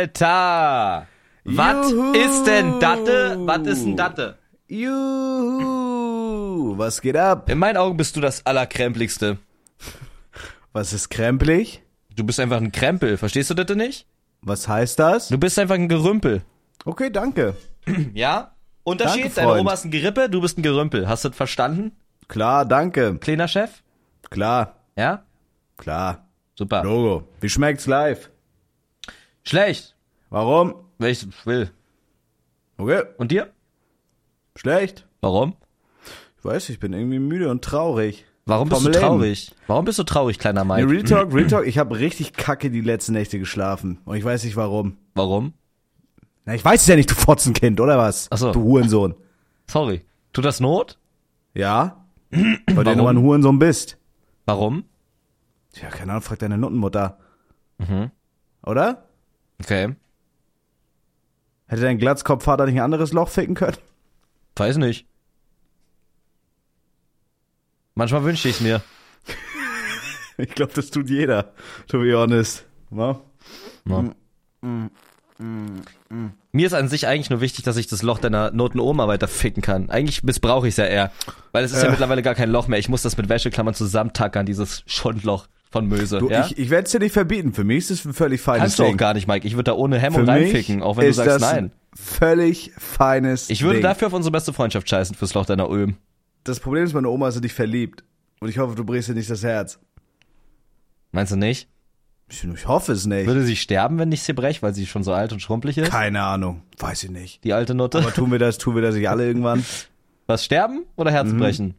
Alter! Was ist denn Datte? Was ist ein Datte? Juhu, was geht ab? In meinen Augen bist du das Allerkrempeligste. Was ist krempelig? Du bist einfach ein Krempel, verstehst du das denn nicht? Was heißt das? Du bist einfach ein Gerümpel. Okay, danke. Ja? Unterschied, Danke, deine. Oma ist ein Gerippe, du bist ein Gerümpel. Hast du das verstanden, Klar, danke. kleiner Chef? Klar, Ja? klar. Super. Logo. Wie schmeckt's live? Schlecht, Warum? wenn ich will. Okay, Und dir? schlecht. Warum? Ich weiß, ich bin irgendwie müde und traurig. Warum bist Vom du Leben. traurig? Warum bist du traurig, kleiner Nee, Mike? Real Talk, Real Talk, ich habe richtig kacke die letzten Nächte geschlafen. Und ich weiß nicht warum. Warum? Na, ich weiß es ja nicht, du Fotzenkind, oder was? Ach so. Du Hurensohn. Sorry. Tut das Not? Ja? Weil du nur ein Hurensohn bist. Warum? Ja, keine Ahnung, frag deine Nuttenmutter. Mhm. Oder? Okay. Hätte dein Glatzkopfvater nicht ein anderes Loch ficken können? Weiß nicht. Manchmal wünsche ich mir. Ich glaube, das tut jeder, to be honest. Ja? Mir ist an sich eigentlich nur wichtig, dass ich das Loch deiner Noten-Oma weiter ficken kann. Eigentlich missbrauche ich es ja eher. Weil es ist ja Äh. mittlerweile gar kein Loch mehr. Ich muss das mit Wäscheklammern zusammentackern, dieses Schundloch von Möse. Du, ja? ich, ich werde es dir nicht verbieten. Für mich ist es ein völlig feines Kannst du auch Ding. gar nicht, Mike. Ich würde da ohne Hemmung Für reinficken, auch wenn du sagst nein. ein völlig feines Ich würde Ding. dafür auf unsere beste Freundschaft scheißen, fürs Loch deiner Öhm. Das Problem ist, meine Oma ist in dich verliebt. Und ich hoffe, du brichst dir nicht das Herz. Meinst du nicht? Ich, ich hoffe es nicht. Würde sie sterben, wenn ich sie brech, weil sie schon so alt und schrumpelig ist? Keine Ahnung. Weiß ich nicht. Die alte Nutte? Aber tun wir das, tun wir das nicht alle irgendwann? Was, sterben oder Herz Mhm. brechen?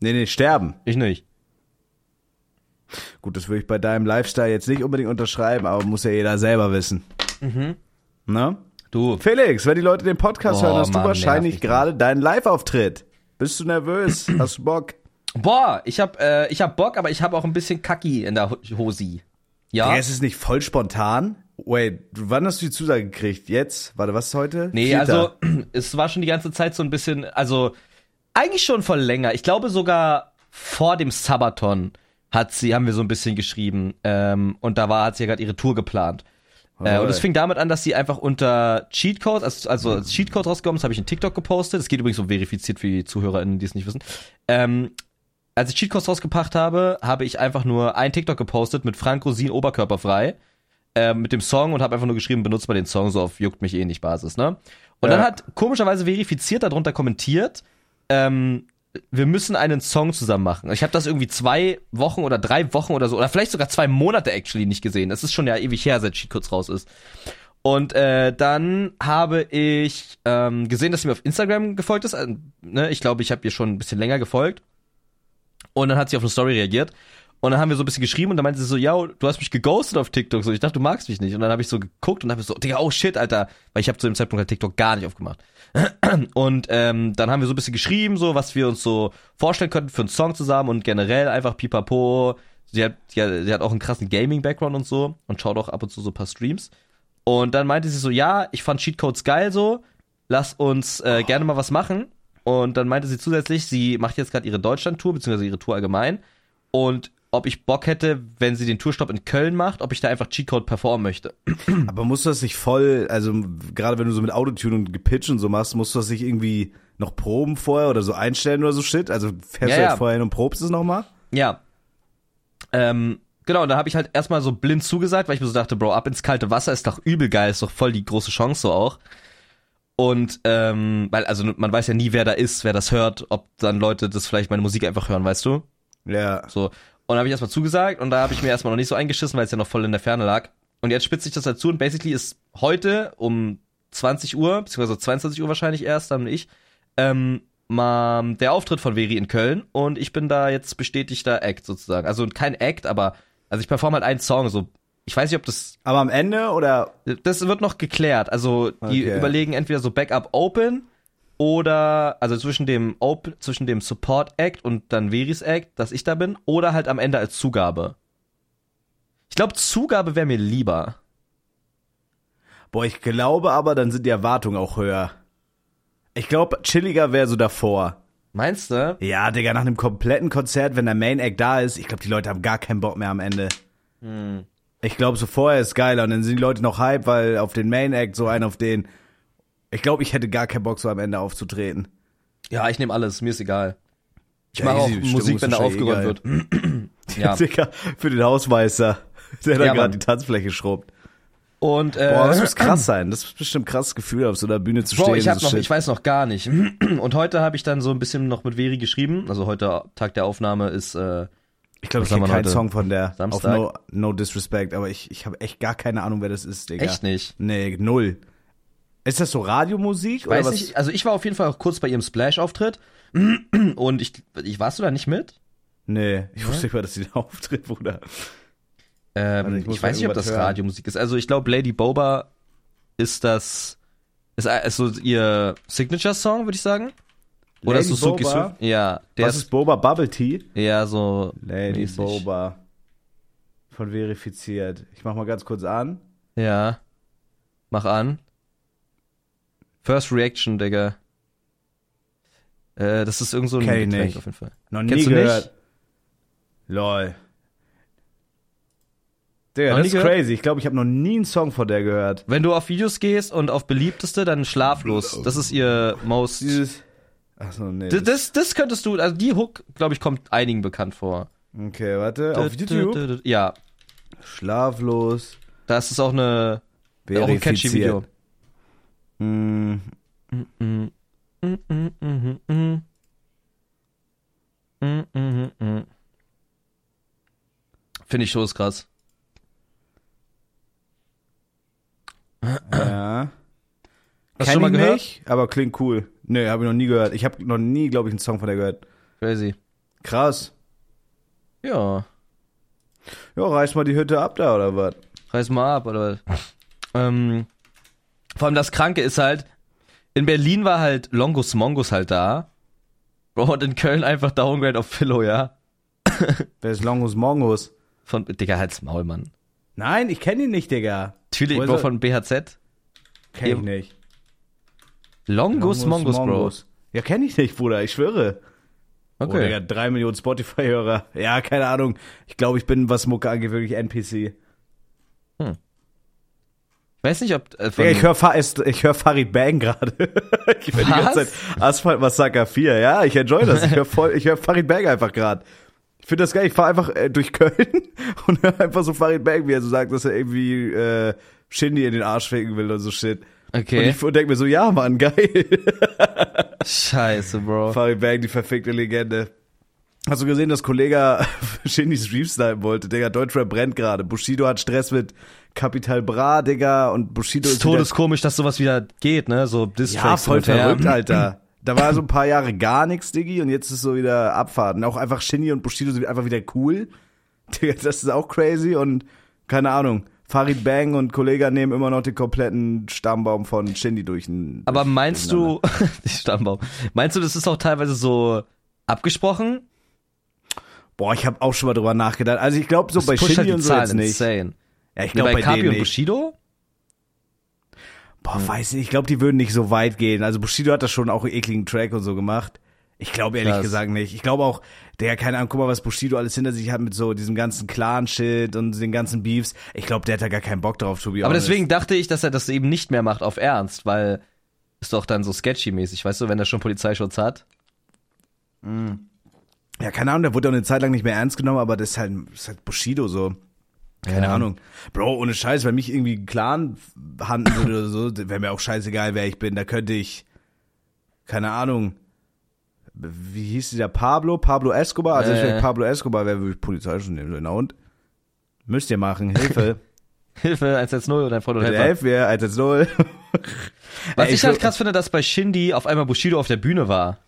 Nee, nee, sterben. Ich nicht. Gut, das würde ich bei deinem Lifestyle jetzt nicht unbedingt unterschreiben, aber muss ja jeder selber wissen. Mhm. Ne? Du, Felix, wenn die Leute den Podcast Oh, hören, hast Mann, du wahrscheinlich gerade deinen Live-Auftritt. Bist du nervös? Hast du Bock? boah, ich hab, äh, ich hab Bock, aber ich hab auch ein bisschen Kacki in der Ho- Hosi. Ja? Es ist nicht voll spontan. Wait, wann hast du die Zusage gekriegt? Jetzt? Warte, was ist heute? Nee, Vierter. also es war schon die ganze Zeit so ein bisschen, also eigentlich schon voll länger. Ich glaube sogar vor dem Sabaton hat sie, haben wir so ein bisschen geschrieben ähm, und da war hat sie ja gerade ihre Tour geplant. Äh, und es fing damit an, dass sie einfach unter Cheatcode, also, also als Cheatcode rausgekommen ist, habe ich einen TikTok gepostet. Das geht übrigens so verifiziert für die ZuhörerInnen, die es nicht wissen. Ähm, als ich Cheatcodes rausgebracht habe, habe ich einfach nur ein TikTok gepostet mit Frank Rosin oberkörperfrei äh, mit dem Song und habe einfach nur geschrieben, benutzt mal den Song so auf juckt mich eh nicht Basis, ne? Und Ja. dann hat komischerweise verifiziert darunter kommentiert, ähm, wir müssen einen Song zusammen machen. Ich habe das irgendwie zwei Wochen oder drei Wochen oder so, oder vielleicht sogar zwei Monate actually nicht gesehen. Das ist schon ja ewig her, seit Cheatcodes raus ist. Und äh, dann habe ich ähm, gesehen, dass sie mir auf Instagram gefolgt ist. Äh, ne? Ich glaube, ich habe ihr schon ein bisschen länger gefolgt. Und dann hat sie auf eine Story reagiert. Und dann haben wir so ein bisschen geschrieben und dann meinte sie so, ja, du hast mich geghostet auf TikTok. So, ich dachte, du magst mich nicht. Und dann habe ich so geguckt und habe so, Digga, oh shit, Alter. Weil ich habe zu dem Zeitpunkt halt TikTok gar nicht aufgemacht. Und ähm, dann haben wir so ein bisschen geschrieben, so was wir uns so vorstellen könnten für einen Song zusammen und generell einfach pipapo. Sie hat, hat, sie hat auch einen krassen Gaming-Background und so und schaut auch ab und zu so ein paar Streams. Und dann meinte sie so, ja, ich fand Cheatcodes geil so, lass uns äh, gerne mal was machen. Und dann meinte sie zusätzlich, sie macht jetzt gerade ihre Deutschland-Tour, beziehungsweise ihre Tour allgemein. Und ob ich Bock hätte, wenn sie den Tourstopp in Köln macht, ob ich da einfach Cheatcode performen möchte. Aber musst du das nicht voll, also gerade wenn du so mit Autotune und Gepitch und so machst, musst du das nicht irgendwie noch proben vorher oder so einstellen oder so shit? Also fährst Ja, du ja. jetzt vorher hin und probst es nochmal? Ja. Ähm, genau, und da habe ich halt erstmal so blind zugesagt, weil ich mir so dachte, Bro, ab ins kalte Wasser ist doch übel geil, ist doch voll die große Chance so auch. Und ähm, weil, also man weiß ja nie, wer da ist, wer das hört, ob dann Leute das vielleicht meine Musik einfach hören, weißt du? Ja. So. Und dann habe ich erstmal zugesagt und da habe ich mir erstmal noch nicht so eingeschissen, weil es ja noch voll in der Ferne lag. Und jetzt spitze ich das dazu und basically ist heute um 20 Uhr, beziehungsweise 22 Uhr wahrscheinlich erst, dann ich, ähm, mal der Auftritt von Veri in Köln und ich bin da jetzt bestätigter Act sozusagen. Also kein Act, aber also ich performe halt einen Song, so ich weiß nicht, ob das Aber am Ende oder? das wird noch geklärt. Also die Okay. überlegen entweder so Backup Open oder also zwischen dem Open, zwischen dem Support Act und dann Veris Act, dass ich da bin, oder halt am Ende als Zugabe. Ich glaube, Zugabe wäre mir lieber. Boah, ich glaube aber, dann sind die Erwartungen auch höher. Ich glaube, chilliger wäre so davor. Meinst du? Ja, Digga, nach einem kompletten Konzert, wenn der Main Act da ist, ich glaube, die Leute haben gar keinen Bock mehr am Ende. Ich glaube, so vorher ist geiler und dann sind die Leute noch hype, weil auf den Main Act so einen auf den. Ich glaube, ich hätte gar keinen Bock, so am Ende aufzutreten. Ja, ich nehme alles, mir ist egal. Ich Ja, mache auch Stimmung Musik, ist wenn da aufgeräumt wird. ja. Digga, für den Hausmeister, der da Ja, gerade Mann. die Tanzfläche schrubbt. Und äh, Boah, das muss krass sein. Das ist bestimmt ein krasses Gefühl, auf so einer Bühne zu Bro, stehen. ich hab so noch, shit. ich weiß noch gar nicht. Und heute habe ich dann so ein bisschen noch mit Veri geschrieben. Also heute Tag der Aufnahme ist äh, Ich glaube, ich haben kenne keinen heute? Song von der. Samstag? Auf no, no Disrespect, aber ich, ich habe echt gar keine Ahnung, wer das ist, Digga. echt nicht. Nee, null. Ist das so Radiomusik? Ich weiß nicht, also ich war auf jeden Fall auch kurz bei ihrem Splash-Auftritt und ich, ich warst du da nicht mit? Nee, ich wusste nicht mal, dass sie da auftritt, Bruder. Ähm, Also ich ich, weiß nicht, ob das hören. Radiomusik ist. Also ich glaube, Lady Boba ist das, ist, ist so ihr Signature-Song, würde ich sagen. Oder Lady Suzuki Boba? Swift? Ja, der Was ist, ist Boba Bubble Tea? eher so Lady mäßig. Boba. Von verifiziert. Ich mach mal ganz kurz an. Ja. Mach an. First Reaction, Digga. Äh, das ist irgend so ein Kenn Getränk nicht. auf jeden Fall. Noch Kennst nie du gehört. nicht? Lol. Digga, das ist gehört? crazy. Ich glaube, ich habe noch nie einen Song von der gehört. Wenn du auf Videos gehst und auf beliebteste, dann schlaflos. Das ist ihr most. Dieses. Achso, nee. D- Das, das könntest du, also die Hook, glaube ich, kommt einigen bekannt vor. Okay, warte. Auf YouTube. Ja, Schlaflos. das ist auch eine, auch ein catchy Video. Mm, mm, mm. Finde ich schon ist krass. ja. Hast du schon mal gehört? nicht, aber klingt cool. Nee, habe ich noch nie gehört. Ich habe noch nie, glaube ich, einen Song von der gehört. Crazy. Krass. Ja, Ja, reiß mal die Hütte ab da, oder was? reiß mal ab, oder was? Ähm, vor allem das Kranke ist halt, in Berlin war halt Longus Mongus halt da. Und in Köln einfach Downgrade auf Pillow, ja? Wer ist Longus Mongus? Von, Digga, halt's Maul, Mann. Nein, ich kenne ihn nicht, Digga. Natürlich, Bro, von BHZ. Kenn ich nicht. Longus, Mongus, Bro. Ja, kenne ich nicht, Bruder, ich schwöre. Oh, Okay. Digga, drei Millionen Spotify-Hörer. Ja, keine Ahnung. Ich glaube, ich bin, was Mucke angeht, wirklich NPC. Ich weiß nicht, ob. Äh, ich höre ich hör Farid Bang gerade. ich höre die ganze Zeit Asphalt Massaker 4. Ja, ich enjoy das. Ich höre höre Farid Bang einfach gerade. Ich finde das geil. Ich fahre einfach äh, durch Köln und höre einfach so Farid Bang, wie er so sagt, dass er irgendwie äh, Shindy in den Arsch ficken will und so shit. Und okay. ich denke mir so, ja, Mann, geil. Scheiße, Bro. Farid Bang, die verfickte Legende. Hast du gesehen, dass Kollege Shindy Stream snipen wollte? Digga, Deutschrap brennt gerade. Bushido hat Stress mit Capital Bra, Digga, und Bushido ist todeskomisch, dass sowas wieder geht, ne? So Ja, Distracks voll und her. verrückt, Alter. Da war so ein paar Jahre gar nichts, Diggi, und jetzt ist so wieder Abfahrt. Und auch einfach Shindy und Bushido sind einfach wieder cool. Digga, das ist auch crazy und keine Ahnung. Farid Bang und Kollega nehmen immer noch den kompletten Stammbaum von Shindy durch. den- Aber meinst du, Stammbaum, meinst du, das ist auch teilweise so abgesprochen? Boah, ich habe auch schon mal drüber nachgedacht. Also ich glaube so Das bei pusht Shindy halt und so jetzt nicht. insane. Ja, ich glaube bei bei, und. Bushido? Boah, weiß nicht. Ich glaube, die würden nicht so weit gehen. Also Bushido hat das schon auch ekligen Track und so gemacht. Ich glaube ehrlich Krass. gesagt nicht. Ich glaube auch, der, keine Ahnung, guck mal, was Bushido alles hinter sich hat mit so diesem ganzen Clan-Shit und den ganzen Beefs. Ich glaube, der hat da gar keinen Bock drauf, to be Aber honest. deswegen dachte ich, dass er das eben nicht mehr macht auf Ernst, weil ist doch dann so sketchy-mäßig, weißt du, wenn er schon Polizeischutz hat. Ja, keine Ahnung, der wurde auch eine Zeit lang nicht mehr ernst genommen, aber das ist halt, das ist halt Bushido so. Keine Ja. Ahnung. Bro, ohne Scheiß, wenn mich irgendwie ein Clan handeln würde oder so, wäre mir auch scheißegal, wer ich bin. Da könnte ich, keine Ahnung, wie hieß dieser Pablo? Pablo Escobar? Also, Äh. ich Pablo Escobar wäre, würde ich Polizei schon nehmen. So, na und? Müsst ihr machen, Hilfe. Hilfe, 110 oder dein Freund oder Helfer. helft mir, 110. Was Ey, ich halt krass finde, dass bei Shindy auf einmal Bushido auf der Bühne war.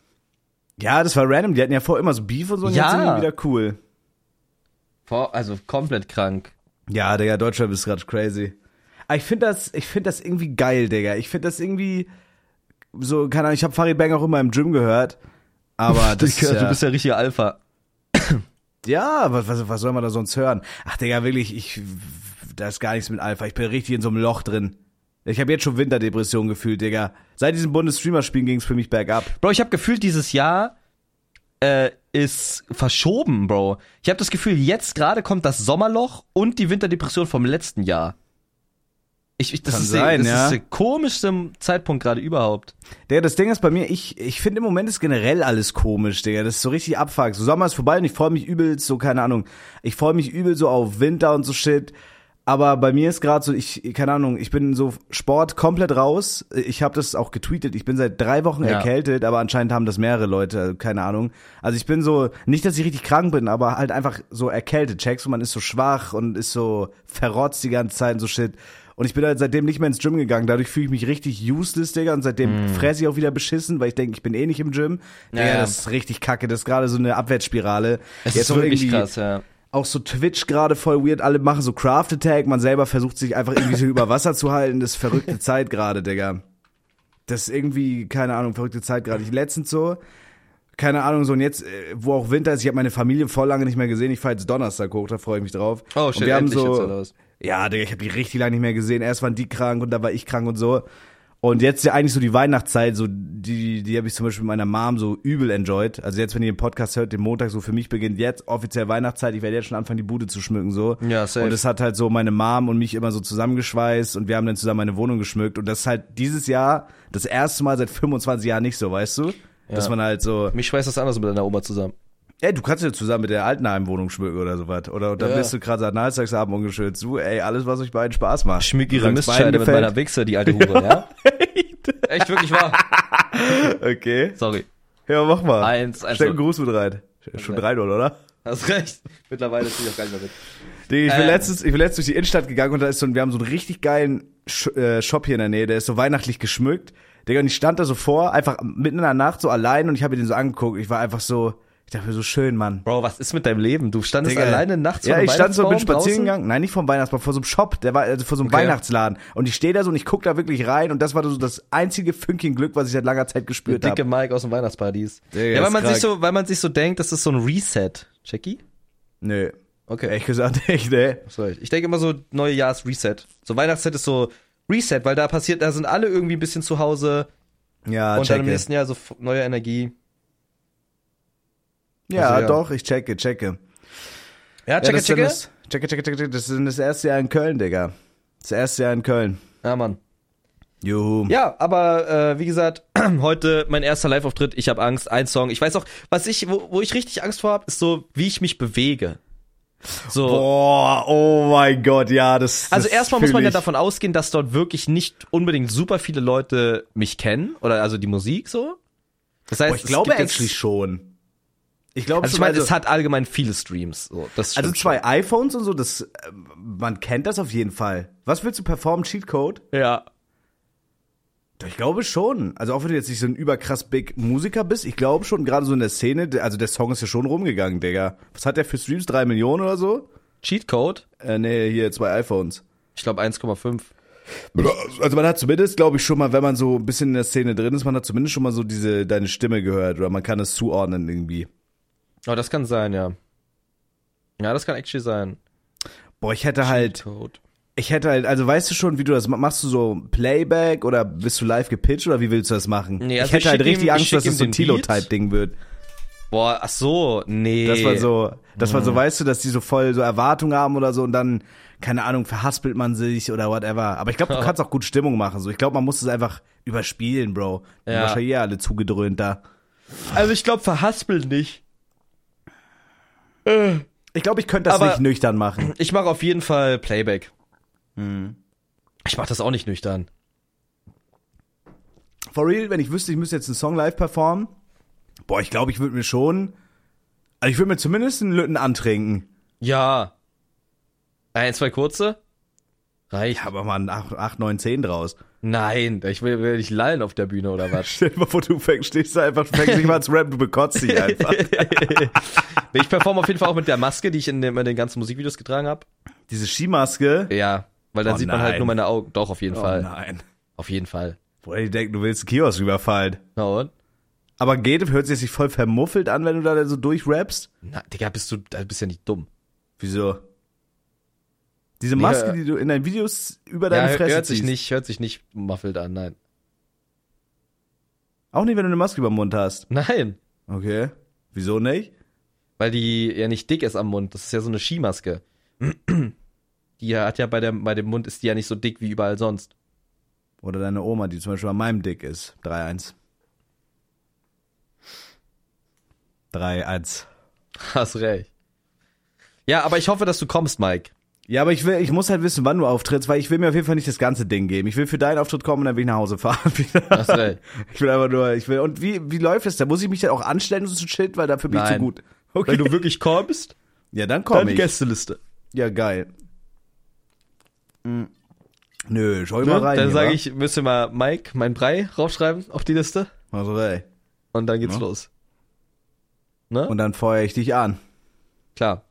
Ja, das war random. Die hatten ja vorher immer so Beef und so und Ja. jetzt sind die wieder cool. Vor, also komplett krank. Ja, Digga, Deutschrap ist gerade crazy. Aber ich finde das, ich finde das irgendwie geil, Digga. Ich finde das irgendwie so, keine Ahnung, ich habe Farid Bang auch immer im Gym gehört. Aber das Digga, ist ja, du bist ja richtiger Alpha. ja, was, was, was soll man da sonst hören? Ach, Digga, wirklich, ich, da ist gar nichts mit Alpha. Ich bin richtig in so einem Loch drin. Ich habe jetzt schon Winterdepression gefühlt, Digga. Seit diesem Bundesstreamer-Spielen ging es für mich bergab. Bro, ich habe gefühlt dieses Jahr äh, ist verschoben, Bro. Ich habe das Gefühl, jetzt gerade kommt das Sommerloch und die Winterdepression vom letzten Jahr. Ich, ich, das Kann ist, sein, der, das ja. ist der komischste Zeitpunkt gerade überhaupt. Der, das Ding ist bei mir, ich, ich finde im Moment ist generell alles komisch, Digga. Das ist so richtig abfuck. So Sommer ist vorbei und ich freue mich übelst, so, keine Ahnung. Ich freue mich übel so auf Winter und so Shit. Aber bei mir ist gerade so, ich, keine Ahnung, ich bin so Sport komplett raus. Ich habe das auch getweetet. Ich bin seit drei Wochen Ja. erkältet, aber anscheinend haben das mehrere Leute, also keine Ahnung. Also ich bin so, nicht, dass ich richtig krank bin, aber halt einfach so erkältet. Checkst du, man ist so schwach und ist so verrotzt die ganze Zeit und so Shit. Und ich bin halt seitdem nicht mehr ins Gym gegangen. Dadurch fühle ich mich richtig useless, Digga. Und seitdem fresse ich auch wieder beschissen, weil ich denke, ich bin eh nicht im Gym. Ja, Digga, ja. das ist richtig kacke. Das ist gerade so eine Abwärtsspirale. Es Jetzt ist wirklich krass, ja. Auch so Twitch gerade voll weird. Alle machen so Craft Attack. Man selber versucht sich einfach irgendwie so über Wasser zu halten. Das ist verrückte Zeit gerade, Digga. Das ist irgendwie, keine Ahnung, verrückte Zeit gerade. Ich letztens so, keine Ahnung, so und jetzt, äh, wo auch Winter ist, ich habe meine Familie voll lange nicht mehr gesehen. Ich fahre jetzt Donnerstag hoch, da freue ich mich drauf. Oh, und shit, wir haben so, ja, Digga, ich habe die richtig lange nicht mehr gesehen. Erst waren die krank und dann war ich krank und so. Und jetzt ist ja eigentlich so die Weihnachtszeit, so die, die habe ich zum Beispiel mit meiner Mom so übel enjoyed. Also jetzt, wenn ihr den Podcast hört, den Montag so für mich beginnt jetzt offiziell Weihnachtszeit. Ich werde jetzt schon anfangen, die Bude zu schmücken so. Ja, safe. Und es hat halt so meine Mom und mich immer so zusammengeschweißt und wir haben dann zusammen meine Wohnung geschmückt. Und das ist halt dieses Jahr das erste Mal seit 25 Jahren nicht so, weißt du? Dass man halt so, Mich schweißt das anders mit deiner Oma zusammen. Ey, du kannst ja zusammen mit der Altenheimwohnung schmücken oder sowas. Oder dann Ja. bist du gerade seit Nationaltagsabend ungeschützt. Du, ey, alles, was euch beiden Spaß macht. Ich schmück ihre Mistscheide mit meiner Wichse, die alte Hure, ja? Echt wirklich wahr. Okay. Sorry. Ja, mach mal. Eins, eins. Steck einen Gruß mit rein. Schon rein. 3-0, oder? Hast recht. Mittlerweile tue ich auch gar nicht mehr mit. Digga, ich bin Äh. letztens, ich bin letztens durch die Innenstadt gegangen und da ist so, ein- wir haben so einen richtig geilen Sch äh, Shop hier in der Nähe, der ist so weihnachtlich geschmückt. Digga, und ich stand da so vor, einfach mitten in der Nacht so allein und ich habe mir den so angeguckt. Ich war einfach so, ich dachte mir so schön, Mann. Bro, was ist mit deinem Leben? Du standest Digga. alleine nachts Ja, vor einem ich stand so, bin spazieren gegangen. Nein, nicht vom Weihnachtsbaum, vor so einem Shop, der war, also vor so einem Okay. Weihnachtsladen. Und ich stehe da so und ich guck da wirklich rein und das war so das einzige Fünkchen Glück, was ich seit langer Zeit gespürt Dicke habe. Mike aus dem Weihnachtsparadies. Digga, ja, weil man sich krank. so, weil man sich so denkt, das ist so ein Reset. Jackie? Nö. Okay. Ehrlich gesagt, echt, ne? Sorry. Ich denke immer so, neue Jahr ist Reset. So Weihnachtszeit ist so Reset, weil da passiert, da sind alle irgendwie ein bisschen zu Hause Ja, und dann im checke. nächsten Jahr so neue Energie. Ja, Also, ja. doch, ich checke, checke. Ja, Ja, checke, ist dann checke. Das, checke, checke, checke. Das ist das erste Jahr in Köln, Digga. Das erste Jahr in Köln. Ja, Mann. Juhu. Ja, aber äh, wie gesagt, heute mein erster Live-Auftritt. Ich habe Angst. Ein Song. Ich weiß auch, was ich, wo, wo ich richtig Angst vor habe, ist so, wie ich mich bewege. So. Boah, oh mein Gott, ja, das. Also das erstmal muss man ja davon ausgehen, dass dort wirklich nicht unbedingt super viele Leute mich kennen oder also die Musik so. Das heißt, Boah, ich es glaube actually schon. Ich glaube Also ich schon, meine, also, es hat allgemein viele Streams. So. Das also zwei iPhones und so, das, äh, man kennt das auf jeden Fall. Was willst du performen? Cheatcode? schon. Ja. Doch, Ich glaube schon. Also auch wenn du jetzt nicht so ein überkrass big Musiker bist, ich glaube schon, gerade so in der Szene, also der Song ist ja schon rumgegangen, Digga. Was hat der für Streams? Drei Millionen oder so? Cheatcode? Äh, nee, hier zwei iPhones. Ich glaube 1,5. Also man hat zumindest, glaube ich, schon mal, wenn man so ein bisschen in der Szene drin ist, man hat zumindest schon mal so diese, deine Stimme gehört oder man kann es zuordnen irgendwie. Oh, das kann sein, ja. Ja, das kann actually sein. Boah, ich hätte halt, ich hätte halt, also weißt du schon, wie du das machst, machst du so Playback oder bist du live gepitcht oder wie willst du das machen? Nee, ich also hätte ich halt ihm- richtig ich Angst, dass ihm es so ein. Tilo-Type-Ding wird. Boah, ach so, nee. Das war so, das war so, weißt du, dass die so voll so Erwartungen haben oder so und dann, keine Ahnung, verhaspelt man sich oder whatever. Aber ich glaube, du kannst auch gut Stimmung machen. So, ich glaube, man muss es einfach überspielen, Bro. Die Ja. wahrscheinlich eh alle zugedröhnt da. Also ich glaube verhaspeln nicht. Ich glaube, ich könnte das Aber- nicht nüchtern machen. Ich mache auf jeden Fall Playback. Ich mache das auch nicht nüchtern. For real, wenn ich wüsste, ich müsste jetzt einen Song live performen, boah, ich glaube, ich würde mir schon, also ich würde mir zumindest einen Lütten antrinken. Ja. Ein, zwei kurze? Reicht. Ja, aber mal 8, 8, 9, 10 draus. Nein, ich will, will nicht lallen auf der Bühne oder was. Stell dir mal vor, du fängst, stehst da einfach, fängst nicht mal zu rappen, du bekotzt dich einfach. ich performe auf jeden Fall auch mit der Maske, die ich in den, in den ganzen Musikvideos getragen habe. Diese Skimaske. Ja, weil dann Oh sieht man halt nein. nur meine Augen. Doch, auf jeden Oh Fall. nein. Auf jeden Fall. Boah, die denken, du willst einen Kiosk überfallen. Na und? Aber geht, hört sich voll vermuffelt an, wenn du da so durchrappst? Na, Digga, bist du, da bist ja nicht dumm. Wieso? Diese Maske, Ja. die du in deinen Videos über Ja, deine hört, Fresse hört sich ziehst. nicht, hört sich nicht muffelt an, nein. Auch nicht, wenn du eine Maske über den Mund hast. Nein. Okay. Wieso nicht? Weil die ja nicht dick ist am Mund. Das ist ja so eine Skimaske. Die hat ja bei, der, bei dem Mund ist die ja nicht so dick wie überall sonst. Oder deine Oma, die zum Beispiel an meinem Dick ist. 3-1. 3-1. Hast recht. Ja, aber ich hoffe, dass du kommst, Mike. Ja, aber ich will, ich muss halt wissen, wann du auftrittst, weil ich will mir auf jeden Fall nicht das ganze Ding geben. Ich will für deinen Auftritt kommen und dann will ich nach Hause fahren. Hast recht. Ich will einfach nur, ich will, und wie, wie läuft es da? Muss ich mich dann auch anstellen, so shit, weil dafür bin ich zu Nein. gut. Wenn du wirklich kommst, ja, dann komm ich. Gästeliste. Ja, geil. Hm. Nö, schau Ne? mal rein. Dann sage ich, müsst ihr mal Mike, mein Brei, raufschreiben auf die Liste. Also, ey. Und dann geht's Ja. los. Ne? Und dann feuer ich dich an. Klar.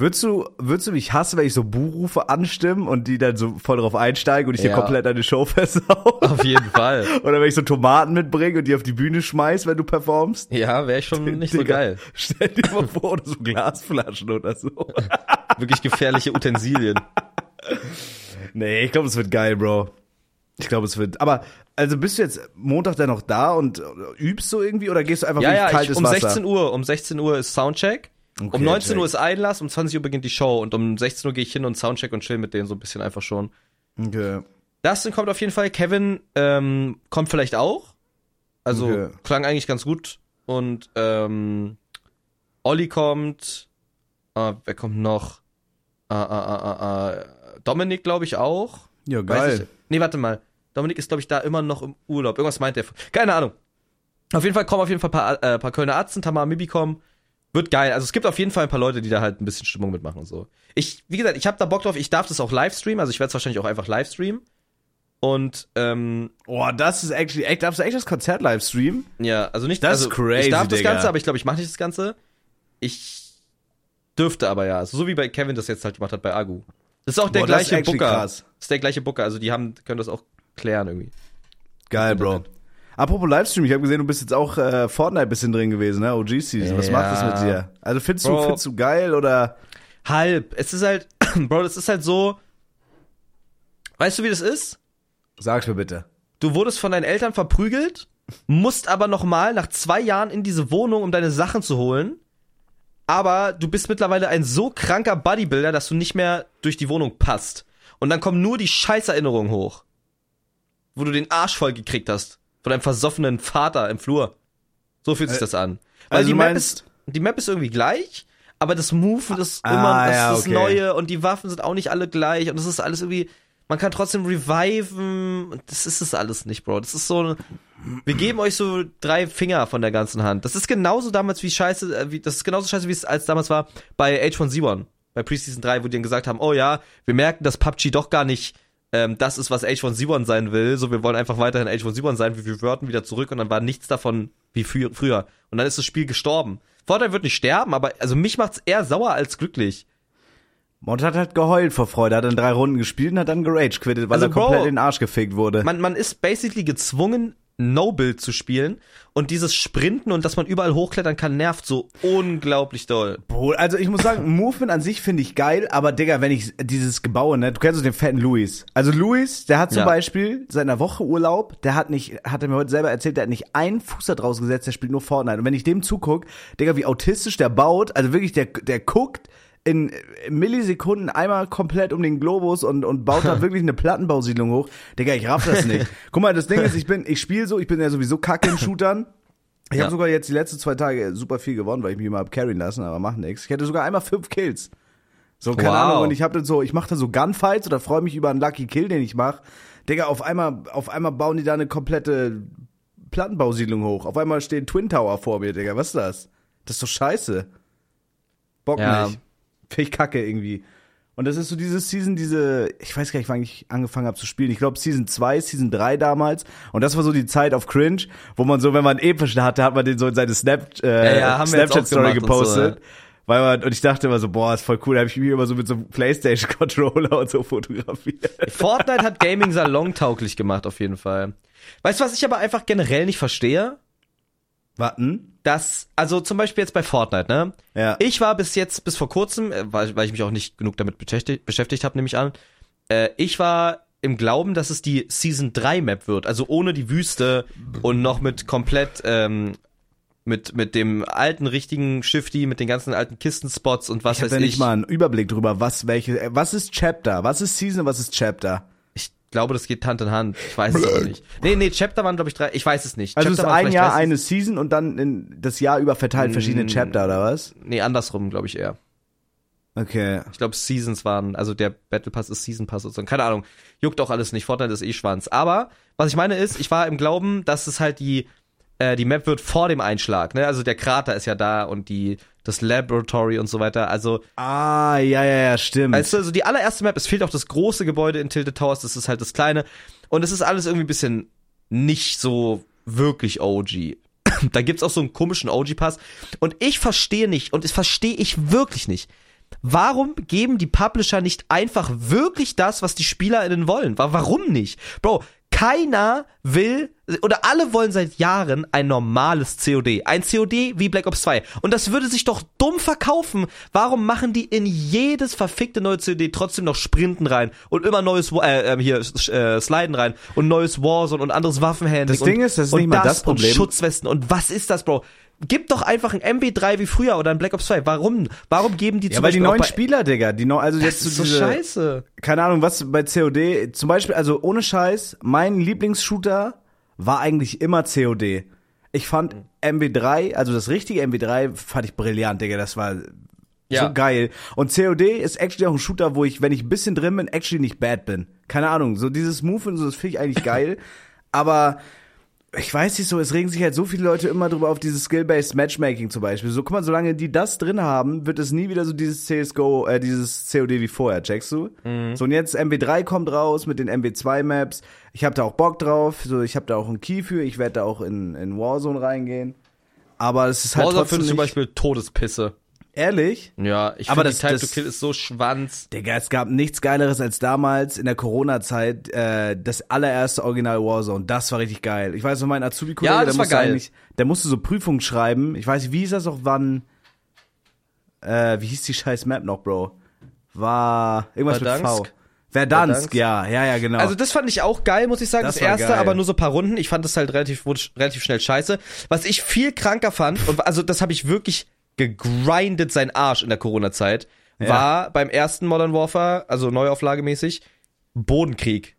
Würdest du, würdest du mich hassen, wenn ich so Buhrufe anstimmen und die dann so voll drauf einsteigen und ich dir Ja. komplett deine Show versau? Auf jeden Fall. Oder wenn ich so Tomaten mitbringe und die auf die Bühne schmeiß, wenn du performst? Ja, wäre schon nicht so Digga, geil. Stell dir mal vor, oder so Glasflaschen oder so. Wirklich gefährliche Utensilien. nee, ich glaube, es wird geil, Bro. Ich glaube, es wird. Aber, also bist du jetzt Montag dann noch da und äh, übst so irgendwie oder gehst du einfach Ja, ja, kaltes ich, um Wasser? 16 Uhr, um 16 Uhr ist Soundcheck. Okay, um 19 check. Uhr ist Einlass, um 20 Uhr beginnt die Show und um 16 Uhr gehe ich hin und Soundcheck und chill mit denen so ein bisschen einfach schon. Okay. Dustin kommt auf jeden Fall, Kevin ähm, kommt vielleicht auch. Also Okay. klang eigentlich ganz gut. Und ähm, Olli kommt. Äh, wer kommt noch? Äh, äh, Dominik, glaube ich, auch. Ja, geil. nee, warte mal. Dominik ist, glaube ich, da immer noch im Urlaub. Irgendwas meint er. Keine Ahnung. Auf jeden Fall kommen auf jeden Fall ein paar, äh, paar Kölner Arzten, Tamar Mibi kommen. Wird geil. Also es gibt auf jeden Fall ein paar Leute, die da halt ein bisschen Stimmung mitmachen und so. Ich, wie gesagt, ich habe da Bock drauf. Ich darf das auch live streamen. Also ich werde es wahrscheinlich auch einfach live streamen. Und ähm, Oh, das ist actually echt, darfst du echt das Konzert live streamen? ja, also nicht. Das also ist crazy, Ich darf das Digga. Ganze, aber ich glaube, ich mache nicht das Ganze. Ich dürfte aber ja. Also so wie bei Kevin das jetzt halt gemacht hat bei Agu. Das ist auch der Boah, das ist gleiche Booker. krass. Das ist der gleiche Booker. Also die haben können das auch klären irgendwie. Geil, Bro. Apropos Livestream, ich habe gesehen, du bist jetzt auch äh, Fortnite bisschen drin gewesen, ne? OG Season. Was Ja. macht das mit dir? Also findest du, findest du geil oder? Halb. Es ist halt, Bro, das ist halt so. Weißt du, wie das ist? Sag's mir bitte. Du wurdest von deinen Eltern verprügelt, musst aber nochmal nach zwei Jahren in diese Wohnung, um deine Sachen zu holen. Aber du bist mittlerweile ein so kranker Bodybuilder, dass du nicht mehr durch die Wohnung passt. Und dann kommen nur die Scheißerinnerungen hoch. Wo du den Arsch voll gekriegt hast. Von deinem versoffenen Vater im Flur. So fühlt sich Äh, das an. Weil also die Map ist, die Map ist irgendwie gleich, aber das Movement ist Ah, immer, das ja, ist okay. Neue und die Waffen sind auch nicht alle gleich und das ist alles irgendwie, man kann trotzdem reviven das ist es alles nicht, Bro. Das ist so, wir geben euch so drei Finger von der ganzen Hand. Das ist genauso damals wie scheiße, äh, wie, das ist genauso scheiße, wie es als damals war bei H1Z1, bei Preseason 3, wo die dann gesagt haben, oh ja, wir merken, dass PUBG doch gar nicht ähm, das ist, was H1Z1 sein will. So, wir wollen einfach weiterhin H1Z1 sein, wir reverten wieder zurück und dann war nichts davon wie frü früher. Und dann ist das Spiel gestorben. Fortnite wird nicht sterben, aber also mich macht's eher sauer als glücklich. Mont hat halt geheult vor Freude, hat dann drei Runden gespielt und hat dann gerage quittet, weil Also, er komplett Bro, in den Arsch gefickt wurde. Man, man ist basically gezwungen, No-Build zu spielen und dieses Sprinten und dass man überall hochklettern kann, nervt so unglaublich doll. Also ich muss sagen, Movement an sich finde ich geil, aber Digga, wenn ich dieses Gebaue, ne, du kennst doch den fetten Louis. Also Louis, der hat zum Ja. Beispiel seit einer Woche Urlaub, der hat nicht, hat er mir heute selber erzählt, der hat nicht einen Fuß da draus gesetzt, der spielt nur Fortnite. Und wenn ich dem zuguck, Digga, wie autistisch der baut, also wirklich, der, der guckt in Millisekunden einmal komplett um den Globus und, und baut da wirklich eine Plattenbausiedlung hoch. Digga, ich raff das nicht. Guck mal, das Ding ist, ich bin, ich spiele so, ich bin ja sowieso kacke in Shootern. Ich Ja. habe sogar jetzt die letzten zwei Tage super viel gewonnen, weil ich mich immer hab carryen lassen, aber macht nichts. Ich hatte sogar einmal fünf Kills. So, keine Wow. Ahnung, und ich habe dann so, ich mache dann so Gunfights oder freue mich über einen Lucky Kill, den ich mache. Digga, auf einmal, auf einmal bauen die da eine komplette Plattenbausiedlung hoch. Auf einmal stehen Twin Tower vor mir, Digga. Was ist das? Das ist doch scheiße. Bock Ja. nicht. Finde ich kacke irgendwie. Und das ist so diese Season, diese, ich weiß gar nicht, wann ich angefangen habe zu spielen. Ich glaube Season 2, Season 3 damals. Und das war so die Zeit auf Cringe, wo man so, wenn man Episch hatte, hat man den so in seine Snap, äh, Ja, ja, Snapchat-Story so, gepostet. Weil man, und ich dachte immer so, boah, ist voll cool. Da habe ich mich immer so mit so einem Playstation-Controller und so fotografiert. Fortnite hat Gaming salontauglich gemacht, auf jeden Fall. Weißt du, was ich aber einfach generell nicht verstehe? Warten? Dass, also zum Beispiel jetzt bei Fortnite, ne? Ja. Ich war bis jetzt, bis vor kurzem, äh, weil, weil ich mich auch nicht genug damit beschäftigt, beschäftigt habe, nehme ich an, äh, ich war im Glauben, dass es die Season 3 Map wird, also ohne die Wüste und noch mit komplett ähm, Mit, mit dem alten, richtigen Shifty, mit den ganzen alten Kistenspots und was Ich weiß da ich. nicht mal einen Überblick drüber, was welche, äh, was ist Chapter, was ist Season, was ist Chapter. Ich glaube, das geht Hand in Hand. Ich weiß es aber nicht. Nee, nee, Chapter waren, glaube ich, drei. Ich weiß es nicht. Also es ist ein vielleicht Jahr 30 eine Season und dann in das Jahr über verteilt verschiedene Mm. Chapter oder was? Nee, andersrum, glaube ich eher. Okay. Ich glaube, Seasons waren, also der Battle Pass ist Season Pass sozusagen. Keine Ahnung. Juckt auch alles nicht. Fortnite ist eh Schwanz. Aber, was ich meine ist, ich war im Glauben, dass es halt die, äh, die Map wird vor dem Einschlag, ne? Also der Krater ist ja da und die, das Laboratory und so weiter. Also, Ah, ja, ja, ja, stimmt. du, also die allererste Map, es fehlt auch das große Gebäude in Tilted Towers, das ist halt das kleine. Und es ist alles irgendwie ein bisschen nicht so wirklich OG. da gibt's auch so einen komischen OG-Pass. Und ich verstehe nicht, und das verstehe ich wirklich nicht. Warum geben die Publisher nicht einfach wirklich das, was die SpielerInnen wollen? Wa- Warum nicht? Bro, keiner will, oder alle wollen seit Jahren ein normales COD. Ein COD wie Black Ops 2. Und das würde sich doch dumm verkaufen. Warum machen die in jedes verfickte neue COD trotzdem noch Sprinten rein und immer neues, äh, äh, hier, äh, Sliden rein und neues Warzone und anderes Waffenhandling Das Ding und, ist, das ist nicht mal das Problem. Und Schutzwesten und was ist das, Bro? Gib doch einfach ein MB3 wie früher oder ein Black Ops 2. Warum? Warum geben die ja, zum weil die Beispiel auch neuen Spieler, Digga, die neu, also jetzt Das ist so so diese, scheiße. keine Ahnung, was bei COD, zum Beispiel, also ohne Scheiß, mein Lieblingsshooter war eigentlich immer COD. Ich fand MB3, also das richtige MB3, fand ich brillant, Digga, das war Ja. so geil. Und COD ist actually auch ein Shooter, wo ich, wenn ich ein bisschen drin bin, actually nicht bad bin. Keine Ahnung, so dieses Move und so, das finde ich eigentlich geil. Aber ich weiß nicht so, es regen sich halt so viele Leute immer drüber auf dieses Skill-Based Matchmaking zum Beispiel. So, guck mal, solange die das drin haben, wird es nie wieder so dieses CSGO, äh, dieses COD wie vorher, checkst du? So, und jetzt MB3 kommt raus mit den MB2-Maps. Ich habe da auch Bock drauf. So, ich habe da auch einen Key für. Ich werde da auch in, in Warzone reingehen. Aber es ist halt Warzone trotzdem finde ich zum Beispiel Todespisse. Ehrlich. Ja, ich Aber finde, Time das- to Kill ist so schwanz. Digga, es gab nichts Geileres als damals in der Corona-Zeit äh, das allererste Original Warzone. Das war richtig geil. Ich weiß noch, mein Azubi-Kollege, Ja, der, das war musste geil. eigentlich- der musste so Prüfungen schreiben. Ich weiß nicht, wie hieß das auch, wann, äh, wie hieß die scheiß Map noch, Bro? War irgendwas mit V. Verdansk? Verdansk, Verdansk? ja, ja, ja, genau. Also das fand ich auch geil, muss ich sagen. Das Das, erste, geil. aber nur so ein paar Runden. Ich fand das halt relativ, relativ schnell scheiße. Was ich viel kranker fand, und also das habe ich wirklich gegrindet, sein Arsch in der Corona-Zeit, Ja. war beim ersten Modern Warfare, also Neuauflagemäßig, Bodenkrieg.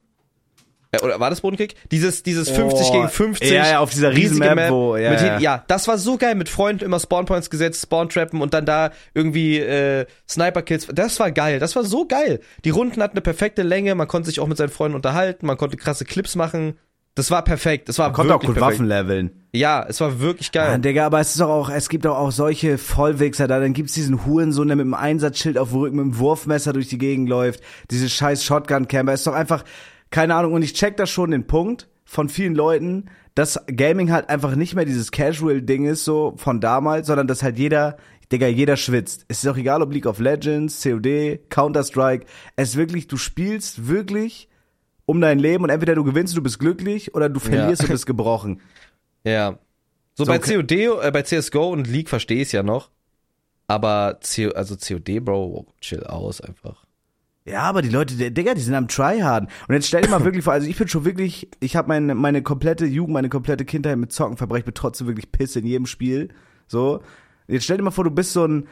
Äh, Oder war das Bodenkrieg? Dieses, dieses 50 Oh, gegen 50. ja, ja, auf dieser riesige Riesenmap, wo- ja, ja. ja, das war so geil. Mit Freunden immer Spawnpoints gesetzt, Spawntrappen und dann da irgendwie äh, Sniper-Kills. Das war geil. Das war so geil. Die Runden hatten eine perfekte Länge. Man konnte sich auch mit seinen Freunden unterhalten. Man konnte krasse Clips machen. Das war perfekt. Das war Man konnte auch gut perfekt. Waffen leveln. Ja, es war wirklich geil. Mann, Digga, aber es ist doch auch, es gibt doch auch solche Vollwichser da. Dann gibt's diesen Hurensohn, der mit dem Einsatzschild auf dem Rücken mit dem Wurfmesser durch die Gegend läuft. Diese scheiß Shotgun-Camper. Ist doch einfach, keine Ahnung. Und ich check da schon den Punkt von vielen Leuten, dass Gaming halt einfach nicht mehr dieses Casual-Ding ist, so von damals, sondern dass halt jeder, Digga, jeder schwitzt. Es ist auch egal, ob League of Legends, COD, Counter-Strike. Es ist wirklich, du spielst wirklich um dein Leben und entweder du gewinnst, du bist glücklich oder du verlierst Ja. und bist gebrochen. Ja. So, So, bei okay. COD, äh, bei CSGO und League verstehe ich ja noch. Aber CO, also COD, Bro, chill aus einfach. Ja, aber die Leute, der- Digga, die sind am Tryharden. Und jetzt stell dir mal wirklich vor, also ich bin schon wirklich, ich habe meine, meine komplette Jugend, meine komplette Kindheit mit Zocken verbracht, bin trotzdem wirklich Pisse in jedem Spiel. So. Jetzt stell dir mal vor, du bist so ein,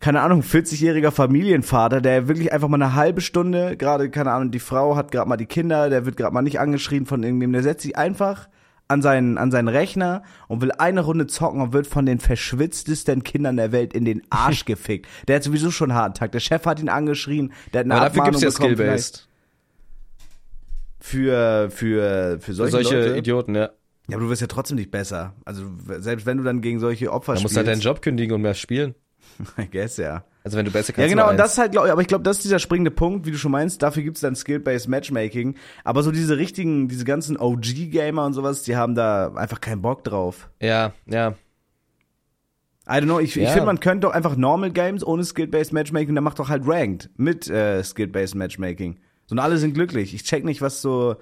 keine Ahnung, 40-jähriger Familienvater, der wirklich einfach mal eine halbe Stunde, gerade, keine Ahnung, die Frau hat gerade mal die Kinder, der wird gerade mal nicht angeschrien von irgendwem, der setzt sich einfach an seinen, an seinen Rechner und will eine Runde zocken und wird von den verschwitztesten Kindern der Welt in den Arsch gefickt. Der hat sowieso schon einen harten Tag. Der Chef hat ihn angeschrien, der hat eine Aber dafür Abmahnung gibt's ja Skill-Based. für, für, für solche, Solche Leute. Idioten, ja. Ja, aber du wirst ja trotzdem nicht besser. Also selbst wenn du dann gegen solche Opfer Da musst spielst. du halt deinen Job kündigen und mehr spielen. I guess, ja. Also wenn du besser kannst. Ja, genau, und das ist halt, glaub, aber ich glaube, das ist dieser springende Punkt, wie du schon meinst, dafür gibt's dann Skill-Based Matchmaking. Aber so diese richtigen, diese ganzen OG-Gamer und sowas, die haben da einfach keinen Bock drauf. Ja, ja. I don't know, ich, ich Ja. finde, man könnte doch einfach Normal Games ohne Skill-Based Matchmaking, dann macht doch halt Ranked mit äh, Skill-Based Matchmaking. So, und alle sind glücklich. Ich check nicht, was so,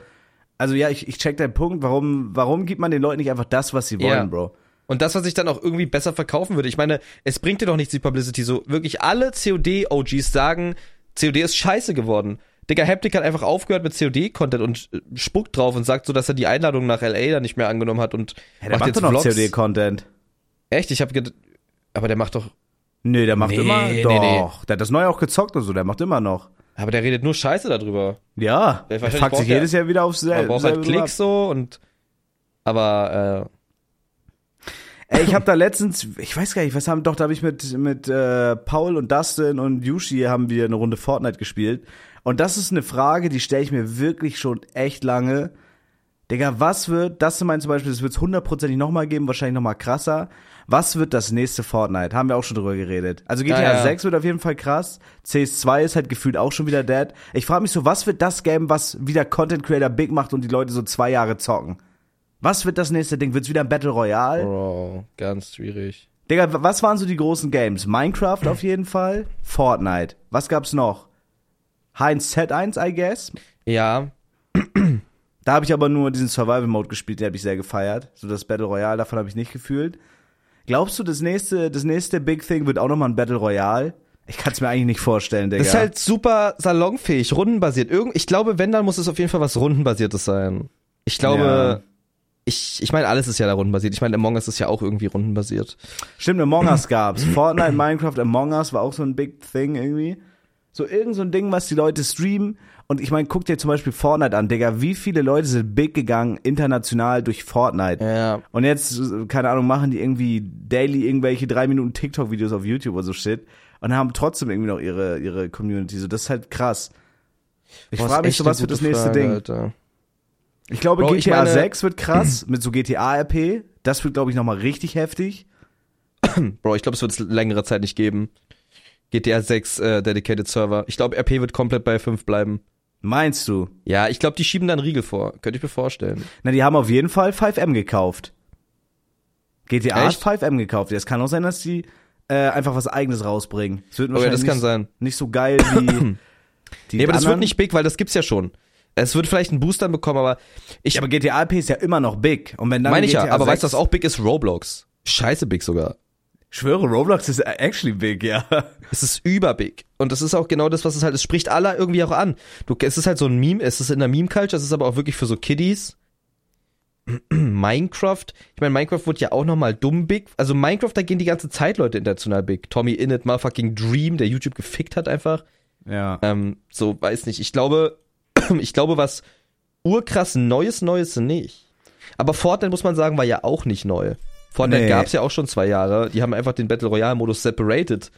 also ja, ich, ich check deinen Punkt, warum, warum gibt man den Leuten nicht einfach das, was sie wollen, Ja. Bro? Und das, was ich dann auch irgendwie besser verkaufen würde. Ich meine, es bringt dir doch nichts, die Publicity. So, wirklich alle COD-OGs sagen, COD ist scheiße geworden. Digga, Haptic hat einfach aufgehört mit COD-Content und äh, spuckt drauf und sagt so, dass er die Einladung nach LA dann nicht mehr angenommen hat und Ja, der macht macht jetzt doch noch. COD-Content. Echt? Ich habe gedacht, aber der macht doch, Nee, der macht Nee, immer. nee, Doch. nee. Der hat das neue auch gezockt und so, der macht immer noch. aber der redet nur Scheiße darüber. Ja. Er wahrscheinlich fuckt sich er- jedes Jahr wieder aufs Man selbe. braucht halt Klicks so und, aber, Ey, ich habe da letztens, ich weiß gar nicht, was haben, doch, da habe ich mit, mit äh, Paul und Dustin und Yushi haben wir eine Runde Fortnite gespielt. Und das ist eine Frage, die stelle ich mir wirklich schon echt lange. Digga, was wird, das meint zum Beispiel, das wird es hundertprozentig nochmal geben, wahrscheinlich nochmal krasser. Was wird das nächste Fortnite? Haben wir auch schon drüber geredet. Also GTA Ja, ja. 6 wird auf jeden Fall krass. CS2 ist halt gefühlt auch schon wieder dead. Ich frage mich so, was wird das Game, was wieder Content Creator big macht und die Leute so zwei Jahre zocken? Was wird das nächste Ding? Wird's wieder ein Battle Royale? Bro, ganz schwierig. Digga, was waren so die großen Games? Minecraft auf jeden Fall. Fortnite. Was gab's noch? Heinz Z1, I guess. Ja, Da habe ich aber nur diesen Survival Mode gespielt, den habe ich sehr gefeiert. So das Battle Royale, davon habe ich nicht gefühlt. Glaubst du, das nächste, das nächste Big Thing wird auch nochmal ein Battle Royale? Ich kann es mir eigentlich nicht vorstellen, Digga. Das ist halt super salonfähig, rundenbasiert. Irgend, ich glaube, wenn, dann muss es auf jeden Fall was rundenbasiertes sein. Ich glaube, Ja. Ich, ich meine, alles ist ja da rundenbasiert. Ich meine, Among Us ist ja auch irgendwie rundenbasiert. Stimmt, Among Us gab's. Fortnite, Minecraft, Among Us war auch so ein Big Thing irgendwie. So irgend so ein Ding, was die Leute streamen. Und ich meine, guck dir zum Beispiel Fortnite an, Digga. Wie viele Leute sind big gegangen international durch Fortnite? Ja. Und jetzt, keine Ahnung, machen die irgendwie daily irgendwelche drei Minuten TikTok-Videos auf YouTube oder so Shit. Und haben trotzdem irgendwie noch ihre, ihre Community. So, das ist halt krass. Ich frage mich so, was wird das nächste Frage, Ding? Alter. Ich glaube, Bro, ich GTA meine- 6 wird krass mit so GTA-RP. Das wird, glaube ich, nochmal richtig heftig. Bro, ich glaube, es wird es längere Zeit nicht geben. GTA 6 äh, Dedicated Server. Ich glaube, RP wird komplett bei 5 bleiben. Meinst du? Ja, ich glaube, die schieben da einen Riegel vor. Könnte ich mir vorstellen. Na, die haben auf jeden Fall 5M gekauft. GTA Echt? hat 5M gekauft. Es kann auch sein, dass die äh, einfach was eigenes rausbringen. Es wird Oh ja, das kann nicht, sein. nicht so geil wie die Nee, aber das wird anderen. nicht big, weil das gibt's ja schon. Es wird vielleicht einen Booster bekommen, aber ich Ja, aber GTA RP ist ja immer noch big. Und wenn dann meine ich GTA ja, aber 6, weißt du, was auch big ist? Roblox. Scheiße big sogar. Ich schwöre, Roblox ist actually big, ja. Es ist überbig. Und das ist auch genau das, was es halt, es spricht alle irgendwie auch an. Du, es ist halt so ein Meme, es ist in der Meme-Culture, es ist aber auch wirklich für so Kiddies. Minecraft, ich meine, Minecraft wird ja auch nochmal dumm big. Also Minecraft, da gehen die ganze Zeit Leute international big. Tommy Innit, motherfucking Dream, der YouTube gefickt hat einfach. Ja. Ähm, so, weiß nicht. Ich glaube, ich glaube, was urkrass Neues, Neues nicht. Aber Fortnite, muss man sagen, war ja auch nicht neu. Fortnite Nee. gab's ja auch schon zwei Jahre. Die haben einfach den Battle Royale-Modus separated.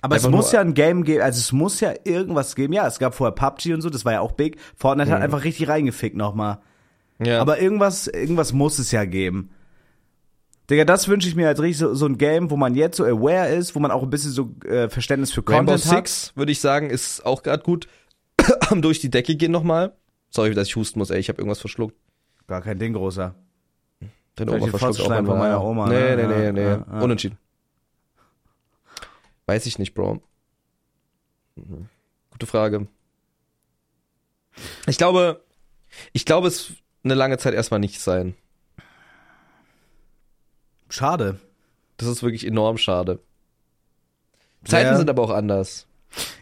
Aber es Einfach muss nur- ja ein Game geben, also es muss ja irgendwas geben. Ja, es gab vorher PUBG und so, das war ja auch big. Fortnite hat einfach richtig reingefickt nochmal. Ja. Aber irgendwas, irgendwas muss es ja geben. Digga, das wünsche ich mir als richtig so, so ein Game, wo man jetzt so aware ist, wo man auch ein bisschen so äh, Verständnis für Rainbow Content hat. Six, würde ich sagen, ist auch gerade gut. Am durch die Decke gehen nochmal. Sorry, dass ich husten muss, ey, ich habe irgendwas verschluckt. Gar kein Ding, großer. Deine Oma verschluckt auch von einmal. meiner Oma, Nee, ne? nee, nee, nee. ja, ja. Unentschieden. Weiß ich nicht, Bro. Mhm. Gute Frage. Ich glaube, ich glaube, es eine lange Zeit erstmal nicht sein. Schade. Das ist wirklich enorm schade. Zeiten Ja. sind aber auch anders.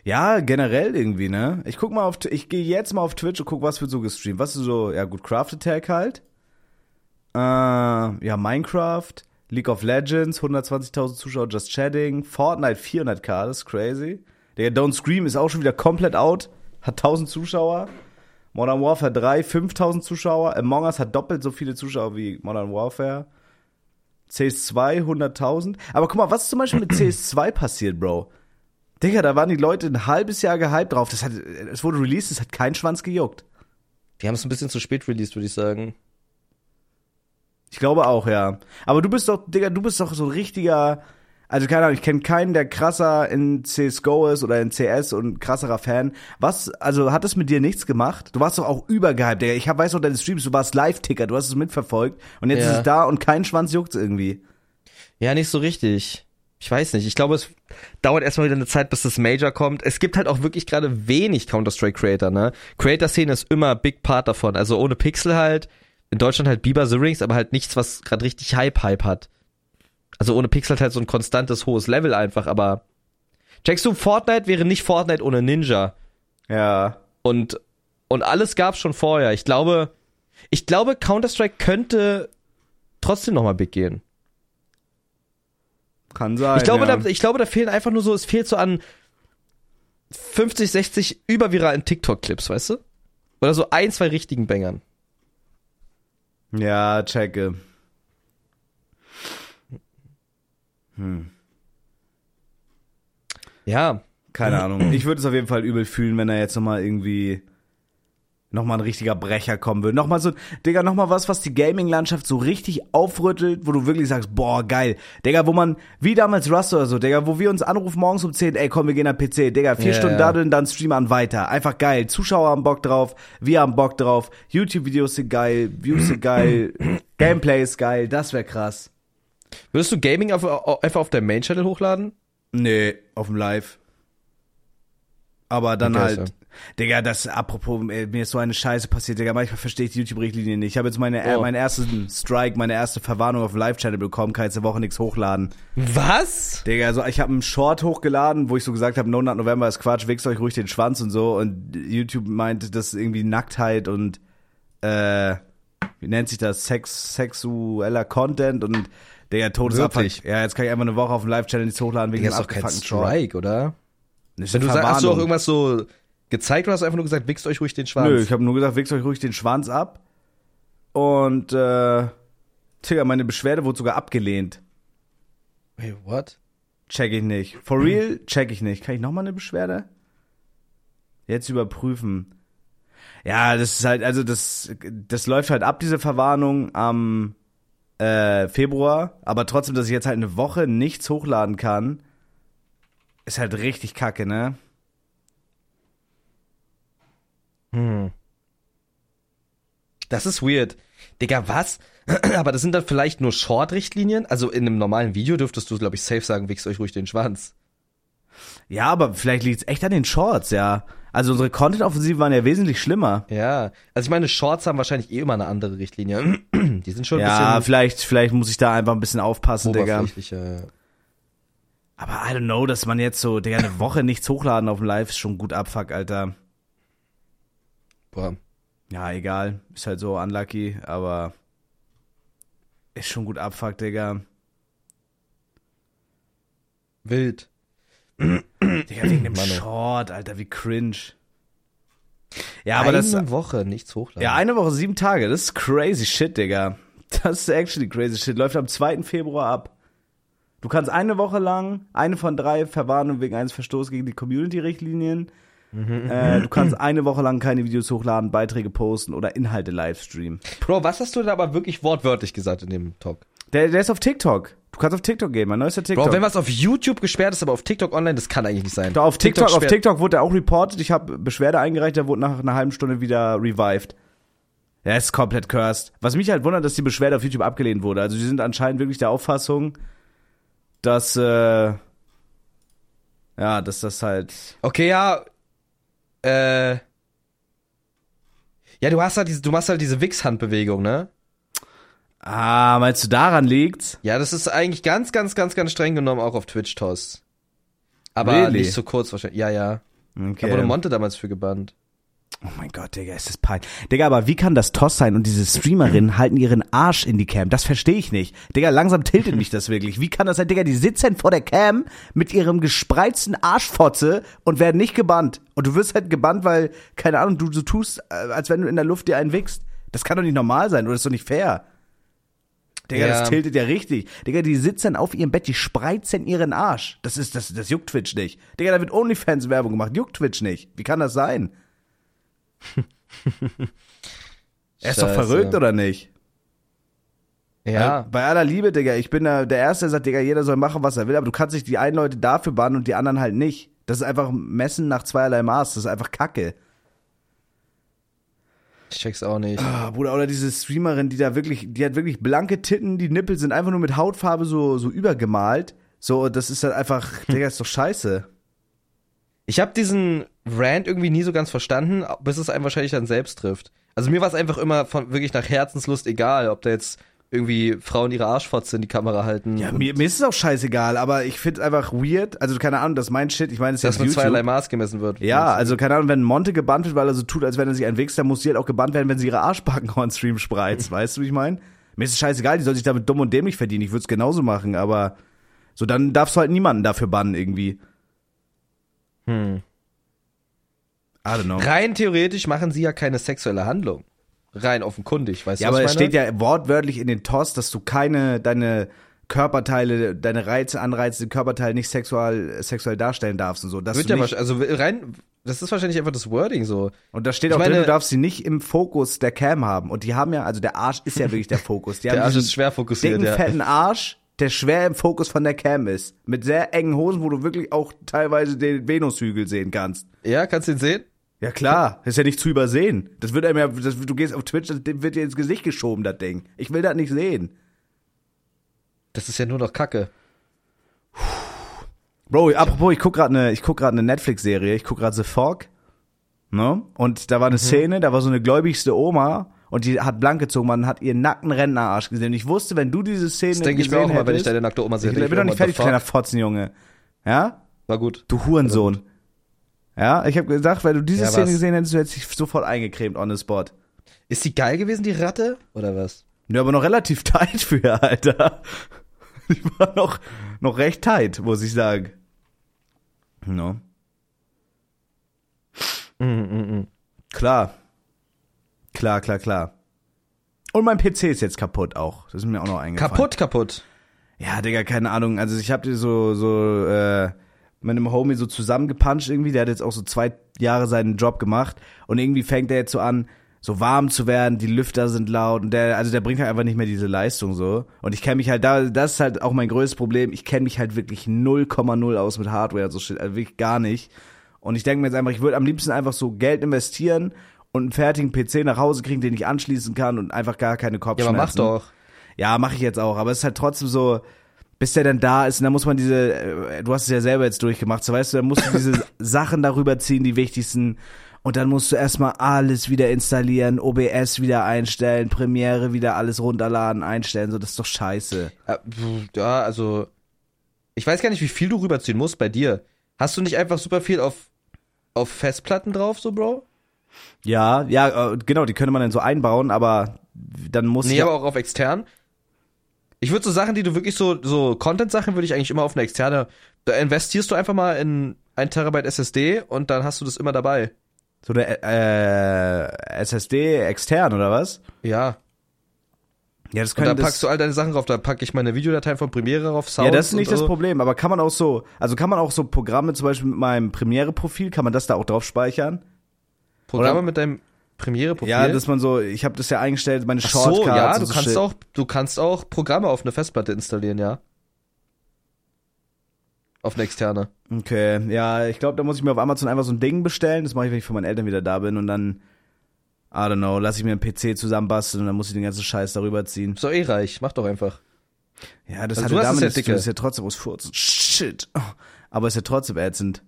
Ja, generell irgendwie, ne? Ich guck mal auf, ich gehe jetzt mal auf Twitch und guck, was wird so gestreamt. Was ist so, ja gut, Craft Attack halt. Äh, ja, Minecraft, League of Legends, 120.000 Zuschauer just chatting, Fortnite 400k, das ist crazy. Der Don't Scream ist auch schon wieder komplett out, hat 1000 Zuschauer. Modern Warfare 3, 5000 Zuschauer. Among Us hat doppelt so viele Zuschauer wie Modern Warfare. CS2, 100.000. Aber guck mal, was ist zum Beispiel mit CS2 passiert, Bro? Digga, da waren die Leute ein halbes Jahr gehypt drauf. Das hat, es wurde released, es hat keinen Schwanz gejuckt. Die haben es ein bisschen zu spät released, würde ich sagen. Ich glaube auch, ja. Aber du bist doch, Digga, du bist doch so ein richtiger, also keine Ahnung, ich kenne keinen, der krasser in CSGO ist oder in CS und krasserer Fan. Was, also hat das mit dir nichts gemacht? Du warst doch auch übergehypt, Digga. Ich hab, weiß noch deine Streams, du warst Live-Ticker, du hast es mitverfolgt und jetzt Ja. ist es da und kein Schwanz juckt irgendwie. Ja, nicht so richtig. Ich weiß nicht. Ich glaube, es dauert erstmal wieder eine Zeit, bis das Major kommt. Es gibt halt auch wirklich gerade wenig Counter-Strike-Creator, ne? Creator-Szene ist immer Big Part davon. Also ohne Pixel halt. In Deutschland halt Bieber The Rings, aber halt nichts, was gerade richtig Hype-Hype hat. Also ohne Pixel halt so ein konstantes, hohes Level einfach, aber. Checkst du, Fortnite wäre nicht Fortnite ohne Ninja. Ja. Und, und alles gab's schon vorher. Ich glaube, ich glaube, Counter-Strike könnte trotzdem nochmal big gehen. Kann sein. Ich glaube, ja. da, ich glaube, da fehlen einfach nur so, es fehlt so an 50, 60 überviralen TikTok-Clips, weißt du? Oder so ein, zwei richtigen Bängern. Ja, checke. Hm. Ja, Keine Ahnung. Ich würde es auf jeden Fall übel fühlen, wenn er jetzt nochmal irgendwie nochmal ein richtiger Brecher kommen würde. Nochmal so, Digga, nochmal was, was die Gaming-Landschaft so richtig aufrüttelt, wo du wirklich sagst, boah, geil. Digga, wo man, wie damals Rust oder so, Digga, wo wir uns anrufen morgens um 10, ey, komm, wir gehen am PC. Digga, vier Ja, Stunden ja. daddeln, dann Stream an weiter. Einfach geil. Zuschauer haben Bock drauf, wir haben Bock drauf. YouTube-Videos sind geil, Views sind geil, Gameplay ist geil, das wäre krass. würdest du Gaming auf, auf, einfach auf deinem Main-Channel hochladen? Nee, auf dem Live. Aber dann Okay, halt, so. Digga, das, apropos, ey, mir ist so eine Scheiße passiert, Digga, manchmal verstehe ich die YouTube-Richtlinie nicht. Ich habe jetzt meine, äh, Oh. meinen ersten Strike, meine erste Verwarnung auf dem Live-Channel bekommen, kann jetzt eine Woche nichts hochladen. Was? Digga, also ich habe einen Short hochgeladen, wo ich so gesagt habe, No Nut November ist Quatsch, wichst euch ruhig den Schwanz und so. Und YouTube meint, das ist irgendwie Nacktheit und, äh, wie nennt sich das, Sex, sexueller Content und, Digga, Todesabfuck. Wirklich? Ja, jetzt kann ich einfach eine Woche auf dem Live-Channel nichts hochladen wegen dem abgefuckten Short. Strike, oder? Wenn du sagst, hast du auch irgendwas so gezeigt oder hast du einfach nur gesagt, wichst euch ruhig den Schwanz? Nö, ich habe nur gesagt, wichst euch ruhig den Schwanz ab. Und, äh, Digga, meine Beschwerde wurde sogar abgelehnt. Wait, what? Check ich nicht. For real, check ich nicht. Kann ich nochmal eine Beschwerde? Jetzt überprüfen. Ja, das ist halt, also das, das läuft halt ab, diese Verwarnung am äh, Februar. Aber trotzdem, dass ich jetzt halt eine Woche nichts hochladen kann, ist halt richtig kacke, ne? Hm. Das ist weird. Digga, was? Aber das sind dann vielleicht nur Short-Richtlinien? Also in einem normalen Video dürftest du, glaube ich, safe sagen, wichst euch ruhig den Schwanz. Ja, aber vielleicht liegt's echt an den Shorts, ja. Also unsere Content-Offensiven waren ja wesentlich schlimmer. Ja. Also ich meine, Shorts haben wahrscheinlich eh immer eine andere Richtlinie. Die sind schon ein Ja, bisschen vielleicht, vielleicht muss ich da einfach ein bisschen aufpassen, Digga. oberflächlicher. Aber I don't know, dass man jetzt so, Digga, eine Woche nichts hochladen auf dem Live ist schon gut abfuck, Alter. Boah. Ja, egal. Ist halt so unlucky, aber ist schon gut abfuck, Digga. Wild. Digga, wegen dem Manu. Short, Alter, wie cringe. Ja, aber das, Eine Woche nichts hochladen. ja, eine Woche, sieben Tage, das ist crazy shit, Digga. Das ist actually crazy shit. Läuft am 2. Februar ab. Du kannst eine Woche lang, eine von drei Verwarnungen wegen eines Verstoßes gegen die Community-Richtlinien. Äh, du kannst eine Woche lang keine Videos hochladen, Beiträge posten oder Inhalte livestreamen. Bro, was hast du da aber wirklich wortwörtlich gesagt in dem Talk? Der, der ist auf TikTok. Du kannst auf TikTok gehen, mein neuester TikTok. Bro, wenn was auf YouTube gesperrt ist, aber auf TikTok online, das kann eigentlich nicht sein. Doch, auf TikTok, auf sperrt- TikTok wurde er auch reported. Ich habe Beschwerde eingereicht, der wurde nach einer halben Stunde wieder revived. Er ist komplett cursed. Was mich halt wundert, dass die Beschwerde auf YouTube abgelehnt wurde. Also die sind anscheinend wirklich der Auffassung, dass äh, ja, dass das halt Okay, ja. Äh. Ja, du hast halt diese, du machst halt diese Wix-Handbewegung, ne? ah, meinst du daran liegt's? Ja, das ist eigentlich ganz, ganz, ganz, ganz streng genommen auch auf Twitch Toss. Aber Really? nicht so kurz wahrscheinlich. Ja, ja. Da wurde Okay. Monte damals für gebannt. Oh mein Gott, Digga, ist das peinlich. Digga, aber wie kann das Toss sein und diese Streamerinnen halten ihren Arsch in die Cam? Das verstehe ich nicht. Digga, langsam tiltet mich das wirklich. Wie kann das sein, Digga? Die sitzen vor der Cam mit ihrem gespreizten Arschfotze und werden nicht gebannt. Und du wirst halt gebannt, weil, keine Ahnung, du so tust, äh, als wenn du in der Luft dir einen wickst. Das kann doch nicht normal sein oder ist doch nicht fair. Digga, Ja. das tiltet ja richtig. Digga, die sitzen auf ihrem Bett, die spreizen ihren Arsch. Das ist, das, das juckt Twitch nicht. Digga, da wird OnlyFans Werbung gemacht. Juckt Twitch nicht. Wie kann das sein? Er ist doch verrückt, oder nicht? Ja. Bei aller Liebe, Digga, ich bin der Erste, der sagt, Digga, jeder soll machen, was er will, aber du kannst nicht die einen Leute dafür bannen und die anderen halt nicht. Das ist einfach Messen nach zweierlei Maß. Das ist einfach Kacke. Ich check's auch nicht. Ah, Bruder, oder diese Streamerin, die da wirklich, die hat wirklich blanke Titten, die Nippel sind einfach nur mit Hautfarbe so, so übergemalt. So, das ist halt einfach, Digga, ist doch scheiße. Ich habe diesen Rant irgendwie nie so ganz verstanden, bis es einen wahrscheinlich dann selbst trifft. Also mir war es einfach immer von wirklich nach Herzenslust egal, ob da jetzt irgendwie Frauen ihre Arschfotze in die Kamera halten. Ja, mir, mir ist es auch scheißegal, aber ich find's einfach weird. Also, keine Ahnung, das ist mein Shit. Ich meine, es ist dass jetzt mit YouTube. zweierlei Maß gemessen wird. Ja, also keine Ahnung, wenn Monte gebannt wird, weil er so tut, als wenn er sich wächst, dann muss sie halt auch gebannt werden, wenn sie ihre Arschbacken on Stream spreizt. weißt du, wie ich meine? Mir ist es scheißegal, die soll sich damit dumm und dämlich verdienen. Ich würde es genauso machen, aber So, dann darfst du halt niemanden dafür bannen irgendwie. Hm. Rein theoretisch machen sie ja keine sexuelle Handlung. Rein offenkundig, weißt Ja, du, aber was es ich meine? steht ja wortwörtlich in den TOS, dass du keine, deine Körperteile, deine Reize, Anreize, Körperteile nicht sexual, sexuell darstellen darfst und so. Dass Wird du ja nicht, wahrscheinlich, also rein, das ist wahrscheinlich einfach das Wording so. und da steht Ich auch drin, du darfst sie nicht im Fokus der Cam haben. Und die haben ja, also der Arsch ist ja wirklich der Fokus. Die Der haben Arsch diesen ist schwer fokussiert, dicken, ja. fetten Arsch, der schwer im Fokus von der Cam ist. Mit sehr engen Hosen, wo du wirklich auch teilweise den Venushügel sehen kannst. Ja, kannst du ihn sehen? Ja klar, ist ja nicht zu übersehen. Das wird einem ja, das, du gehst auf Twitch, das wird dir ins Gesicht geschoben, das Ding. Ich will das nicht sehen. Das ist ja nur noch Kacke. Bro, apropos, ich guck gerade eine, ich guck gerade eine Netflix-Serie. Ich guck gerade The Fog. Ne? Und da war eine Szene, da war so eine gläubigste Oma und die hat blank gezogen, man hat ihren nackten Rentnerarsch gesehen. Und ich wusste, wenn du diese Szene Das denke ich mir gesehen auch mal, wenn ich deine nackte Oma sehe. Ich denk bin doch nicht fertig, kleiner? Fotzenjunge. Ja? War gut. Du Hurensohn. Ja, ich habe gesagt, weil du diese Ja, Szene was? gesehen hättest, du hättest dich sofort eingecremt on the spot. Ist die geil gewesen, die Ratte? Oder was? Ja, aber noch relativ tight für, Alter. Die war noch, noch recht tight, muss ich sagen. No. Mhm, Klar. Klar, klar, klar. Und mein PC ist jetzt kaputt auch. Das ist mir auch noch eingefallen. Kaputt, kaputt. Ja, Digga, keine Ahnung. Also ich hab dir so, so, äh, mit einem Homie so zusammengepuncht irgendwie. Der hat jetzt auch so zwei Jahre seinen Job gemacht. Und irgendwie fängt er jetzt so an, so warm zu werden. Die Lüfter sind laut. Und der, also der bringt halt einfach nicht mehr diese Leistung so. Und ich kenne mich halt da, das ist halt auch mein größtes Problem. Ich kenne mich halt wirklich 0,0 aus mit Hardware so shit. Also wirklich gar nicht. Und ich denke mir jetzt einfach, ich würde am liebsten einfach so Geld investieren und einen fertigen PC nach Hause kriegen, den ich anschließen kann und einfach gar keine Ja, Kopfschmerzen. aber mach doch. Ja, mache ich jetzt auch, aber es ist halt trotzdem so, bis der dann da ist, und dann muss man diese, äh, du hast es ja selber jetzt durchgemacht, so weißt du, dann musst du diese Sachen darüber ziehen, die wichtigsten, und dann musst du erstmal alles wieder installieren, OBS wieder einstellen, Premiere wieder alles runterladen, einstellen, so, das ist doch scheiße. Ja, pf, Ja, also. Ich weiß gar nicht, wie viel du rüberziehen musst bei dir. Hast du nicht einfach super viel auf, auf Festplatten drauf, so, Bro? Ja, ja, äh, genau, die könnte man dann so einbauen, aber dann muss Nee, aber auch auf extern. Ich würde so Sachen, die du wirklich so, so Content-Sachen würde ich eigentlich immer auf eine externe, da investierst du einfach mal in ein Terabyte SSD und dann hast du das immer dabei. so eine äh, SSD extern, oder was? Ja. Ja, das Und da packst du all deine Sachen drauf, da packe ich meine Videodateien von Premiere drauf, Sounds Ja, das ist nicht das so. Problem, aber kann man auch so, also kann man auch so Programme, zum Beispiel mit meinem Premiere-Profil, kann man das da auch drauf speichern? Programme oder? mit deinem Premiere-Profil. Ja, dass man so, ich habe das ja eingestellt, meine Ach Shortcuts. so, ja, du so kannst Shit. auch, du kannst auch Programme auf eine Festplatte installieren, ja. Auf eine externe. Okay, ja, ich glaube, da muss ich mir auf Amazon einfach so ein Ding bestellen. Das mache ich, wenn ich von meinen Eltern wieder da bin und dann, I don't know, lasse ich mir einen PC zusammenbasteln und dann muss ich den ganzen Scheiß darüber ziehen. Ist doch eh reich, mach doch einfach. Ja, das Also hat ja damit nichts zu tun, ist ja trotzdem aus Furzen. Shit. Oh, Aber ist ja trotzdem ätzend.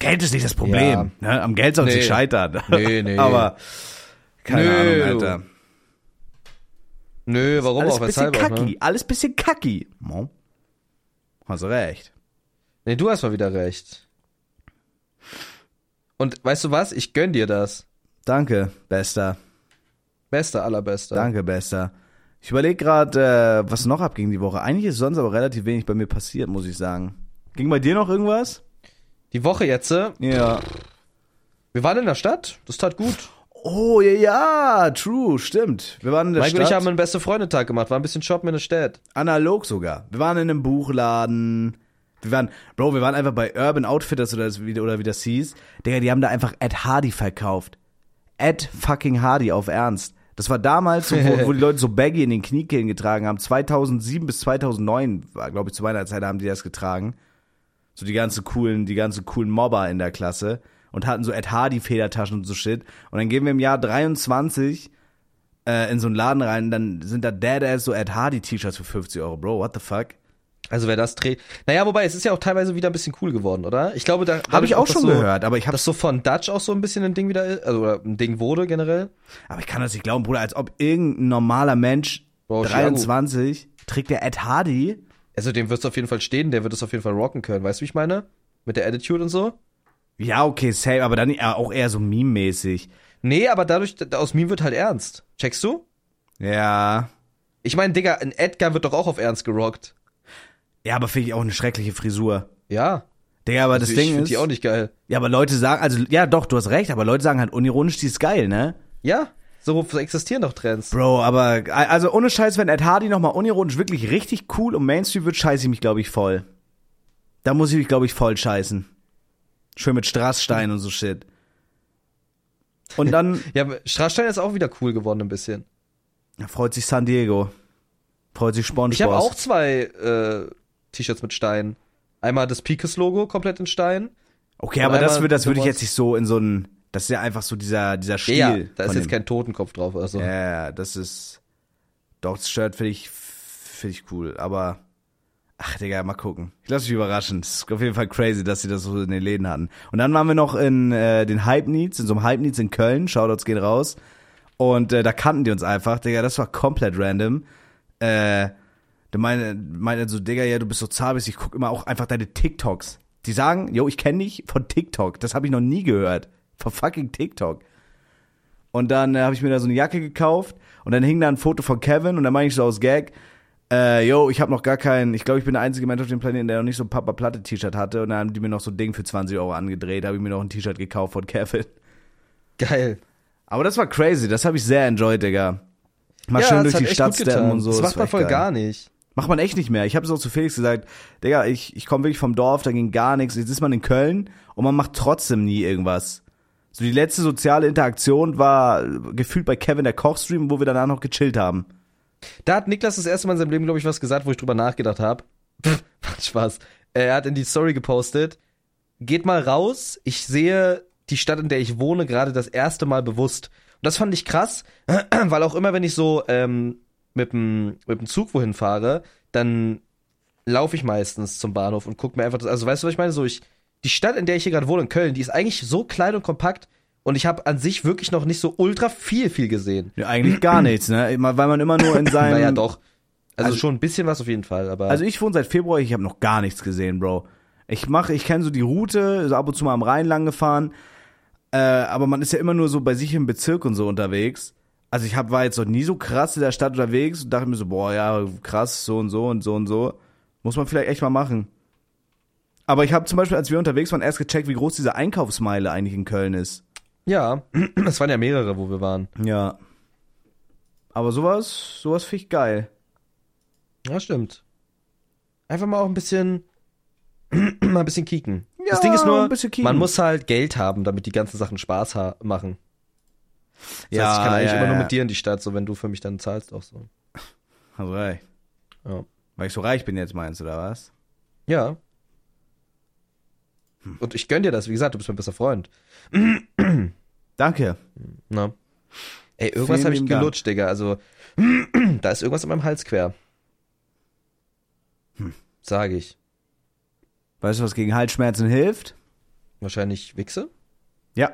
Geld ist nicht das Problem. Ne? Am Geld soll es Nee. nicht scheitern. Nee, nee. Aber keine Nö, Ahnung. Alter. Nö, warum Alles auch? bisschen Weshalb kacki. ne? Alles bisschen kacki. Mo. Hast du recht. Nee, du hast mal wieder recht. Und weißt du was? Ich gönn dir das. Danke, Bester. Bester, allerbester. Danke, Bester. Ich überlege gerade, äh, was noch abging die Woche. Eigentlich ist sonst aber relativ wenig bei mir passiert, muss ich sagen. Ging bei dir noch irgendwas? Die Woche jetzt, äh, Ja. wir waren in der Stadt, das tat gut. Oh, ja, ja, true, stimmt. Wir waren in der Mike und ich Stadt. haben einen beste Freundetag gemacht, war ein bisschen shoppen in der Stadt. Analog sogar. Wir waren in einem Buchladen. Wir waren, Bro, wir waren einfach bei Urban Outfitters oder, das, wie- oder wie das hieß. Digga, die haben da einfach Ed Hardy verkauft. Ed fucking Hardy auf Ernst. Das war damals, so, wo, wo die Leute so Baggy in den Kniekehlen getragen haben. 2007 bis 2009, war, glaube ich, zu meiner Zeit haben die das getragen. So die ganzen coolen, die ganzen coolen Mobber in der Klasse. Und hatten so Ed Hardy Federtaschen und so Shit. Und dann gehen wir im Jahr 23 äh, in so einen Laden rein, dann sind da Deadass so Ed Hardy T-Shirts für 50 Euro. Bro, what the fuck? Also wer das dreht. Naja, wobei, es ist ja auch teilweise wieder ein bisschen cool geworden, oder? Ich glaube, da Habe ich auch schon so, gehört, aber ich habe Dass so von Dutch auch so ein bisschen ein Ding wieder ist, also oder ein Ding wurde generell. aber ich kann das nicht glauben, Bruder, als ob irgendein normaler Mensch Bro, 23 trägt der Ed Hardy. Also dem wird es auf jeden Fall stehen, der wird es auf jeden Fall rocken können. Weißt du, wie ich meine? Mit der Attitude und so. Ja, okay, safe, aber dann ja, auch eher so meme-mäßig. Nee, aber dadurch, aus Meme wird halt ernst. Checkst du? Ja. Ich meine, Digga, ein Edgar wird doch auch auf ernst gerockt. Ja, aber finde ich auch eine schreckliche Frisur. Ja. Digga, aber das Also ich Ding ist. die auch nicht geil. ja, aber Leute sagen, also, ja, doch, du hast recht, aber Leute sagen halt unironisch, die ist geil, ne? Ja, so existieren doch Trends. Bro, aber, also ohne Scheiß, wenn Ed Hardy nochmal unironisch wirklich richtig cool und Mainstream wird, scheiße ich mich, glaube ich, voll. Da muss ich mich, glaube ich, voll scheißen. Schön mit Strassstein und so Shit. Und dann Ja, Straßstein ist auch wieder cool geworden ein bisschen. ja, freut sich San Diego. Freut sich Spongebob. Ich habe auch zwei äh, T-Shirts mit Stein. Einmal das Picus-Logo komplett in Stein. Okay, aber das, das würde ich jetzt nicht so in so ein, das ist ja einfach so dieser, dieser Stil. Ja, da ist jetzt dem- kein Totenkopf drauf. Also. Ja, ja, das ist, doch, das Shirt finde ich, finde ich cool, aber, ach, Digga, mal gucken. Ich lasse mich überraschen. Es ist auf jeden Fall crazy, dass sie das so in den Läden hatten. Und dann waren wir noch in äh, den Hype Needs, in so einem Hype Needs in Köln, Shoutouts gehen raus. Und äh, da kannten die uns einfach, Digga, das war komplett random. Äh, der meinte, meinte so, Digga, ja, du bist so zahbis, ich guck immer auch einfach deine TikToks. Die sagen, yo, ich kenne dich von TikTok. Das habe ich noch nie gehört. Von fucking TikTok. Und dann äh, habe ich mir da so eine Jacke gekauft und dann hing da ein Foto von Kevin und dann meine ich so aus Gag, äh, yo, ich habe noch gar keinen, ich glaube, ich bin der einzige Mensch auf dem Planeten, der noch nicht so ein Papa Platte T-Shirt hatte und dann haben die mir noch so ein Ding für 20 Euro angedreht, habe ich mir noch ein T-Shirt gekauft von Kevin. Geil. Aber das war crazy, das habe ich sehr enjoyed, Digga. Mal ja, schön durch die Stadt steppen und so. Das macht man voll geil. gar nicht. Macht man echt nicht mehr. Ich habe es auch zu Felix gesagt, Digga, ich, ich komme wirklich vom Dorf, da ging gar nichts. Jetzt ist man in Köln und man macht trotzdem nie irgendwas. So die letzte soziale Interaktion war äh, gefühlt bei Kevin der Kochstream, wo wir danach noch gechillt haben. Da hat Niklas das erste Mal in seinem Leben, glaube ich, was gesagt, wo ich drüber nachgedacht habe. Macht Spaß. Er hat in die Story gepostet, geht mal raus, ich sehe die Stadt, in der ich wohne, gerade das erste Mal bewusst. Und das fand ich krass, weil auch immer, wenn ich so ähm, mit dem mit dem Zug wohin fahre, dann laufe ich meistens zum Bahnhof und guck mir einfach das, also weißt du, was ich meine? So ich, die Stadt, in der ich hier gerade wohne, in Köln, die ist eigentlich so klein und kompakt und ich habe an sich wirklich noch nicht so ultra viel, viel gesehen. Ja, eigentlich gar nichts, ne? Weil man immer nur in seinem. Naja, doch. Also, Also- schon ein bisschen was auf jeden Fall, aber. Also ich wohne seit Februar, ich habe noch gar nichts gesehen, Bro. Ich mache, ich kenne so die Route, so ab und zu mal am Rhein lang gefahren, äh, aber man ist ja immer nur so bei sich im Bezirk und so unterwegs. Also ich hab, war jetzt noch nie so krass in der Stadt unterwegs und dachte mir so, boah, ja, krass, so und so und so und so. Muss man vielleicht echt mal machen. Aber ich habe zum Beispiel, als wir unterwegs waren, erst gecheckt, wie groß diese Einkaufsmeile eigentlich in Köln ist. ja, es waren ja mehrere, wo wir waren. Ja. Aber sowas, sowas finde ich geil. Ja, stimmt. Einfach mal auch ein bisschen, mal ein bisschen kicken. Ja, das Ding ist nur, man muss halt Geld haben, damit die ganzen Sachen Spaß machen. Das Ja, heißt, ich kann eigentlich ja, immer nur mit dir in die Stadt, so wenn du für mich dann zahlst auch so. Also, ey, Ja. weil ich so reich bin jetzt meinst, oder was? Ja. Und ich gönn dir das, wie gesagt, du bist mein bester Freund. Danke. Na. Ey, irgendwas habe ich Dank. gelutscht, Digga. Also, da ist irgendwas in meinem Hals quer. Hm. Sage ich. Weißt du, was gegen Halsschmerzen hilft? Wahrscheinlich Wichse? Ja.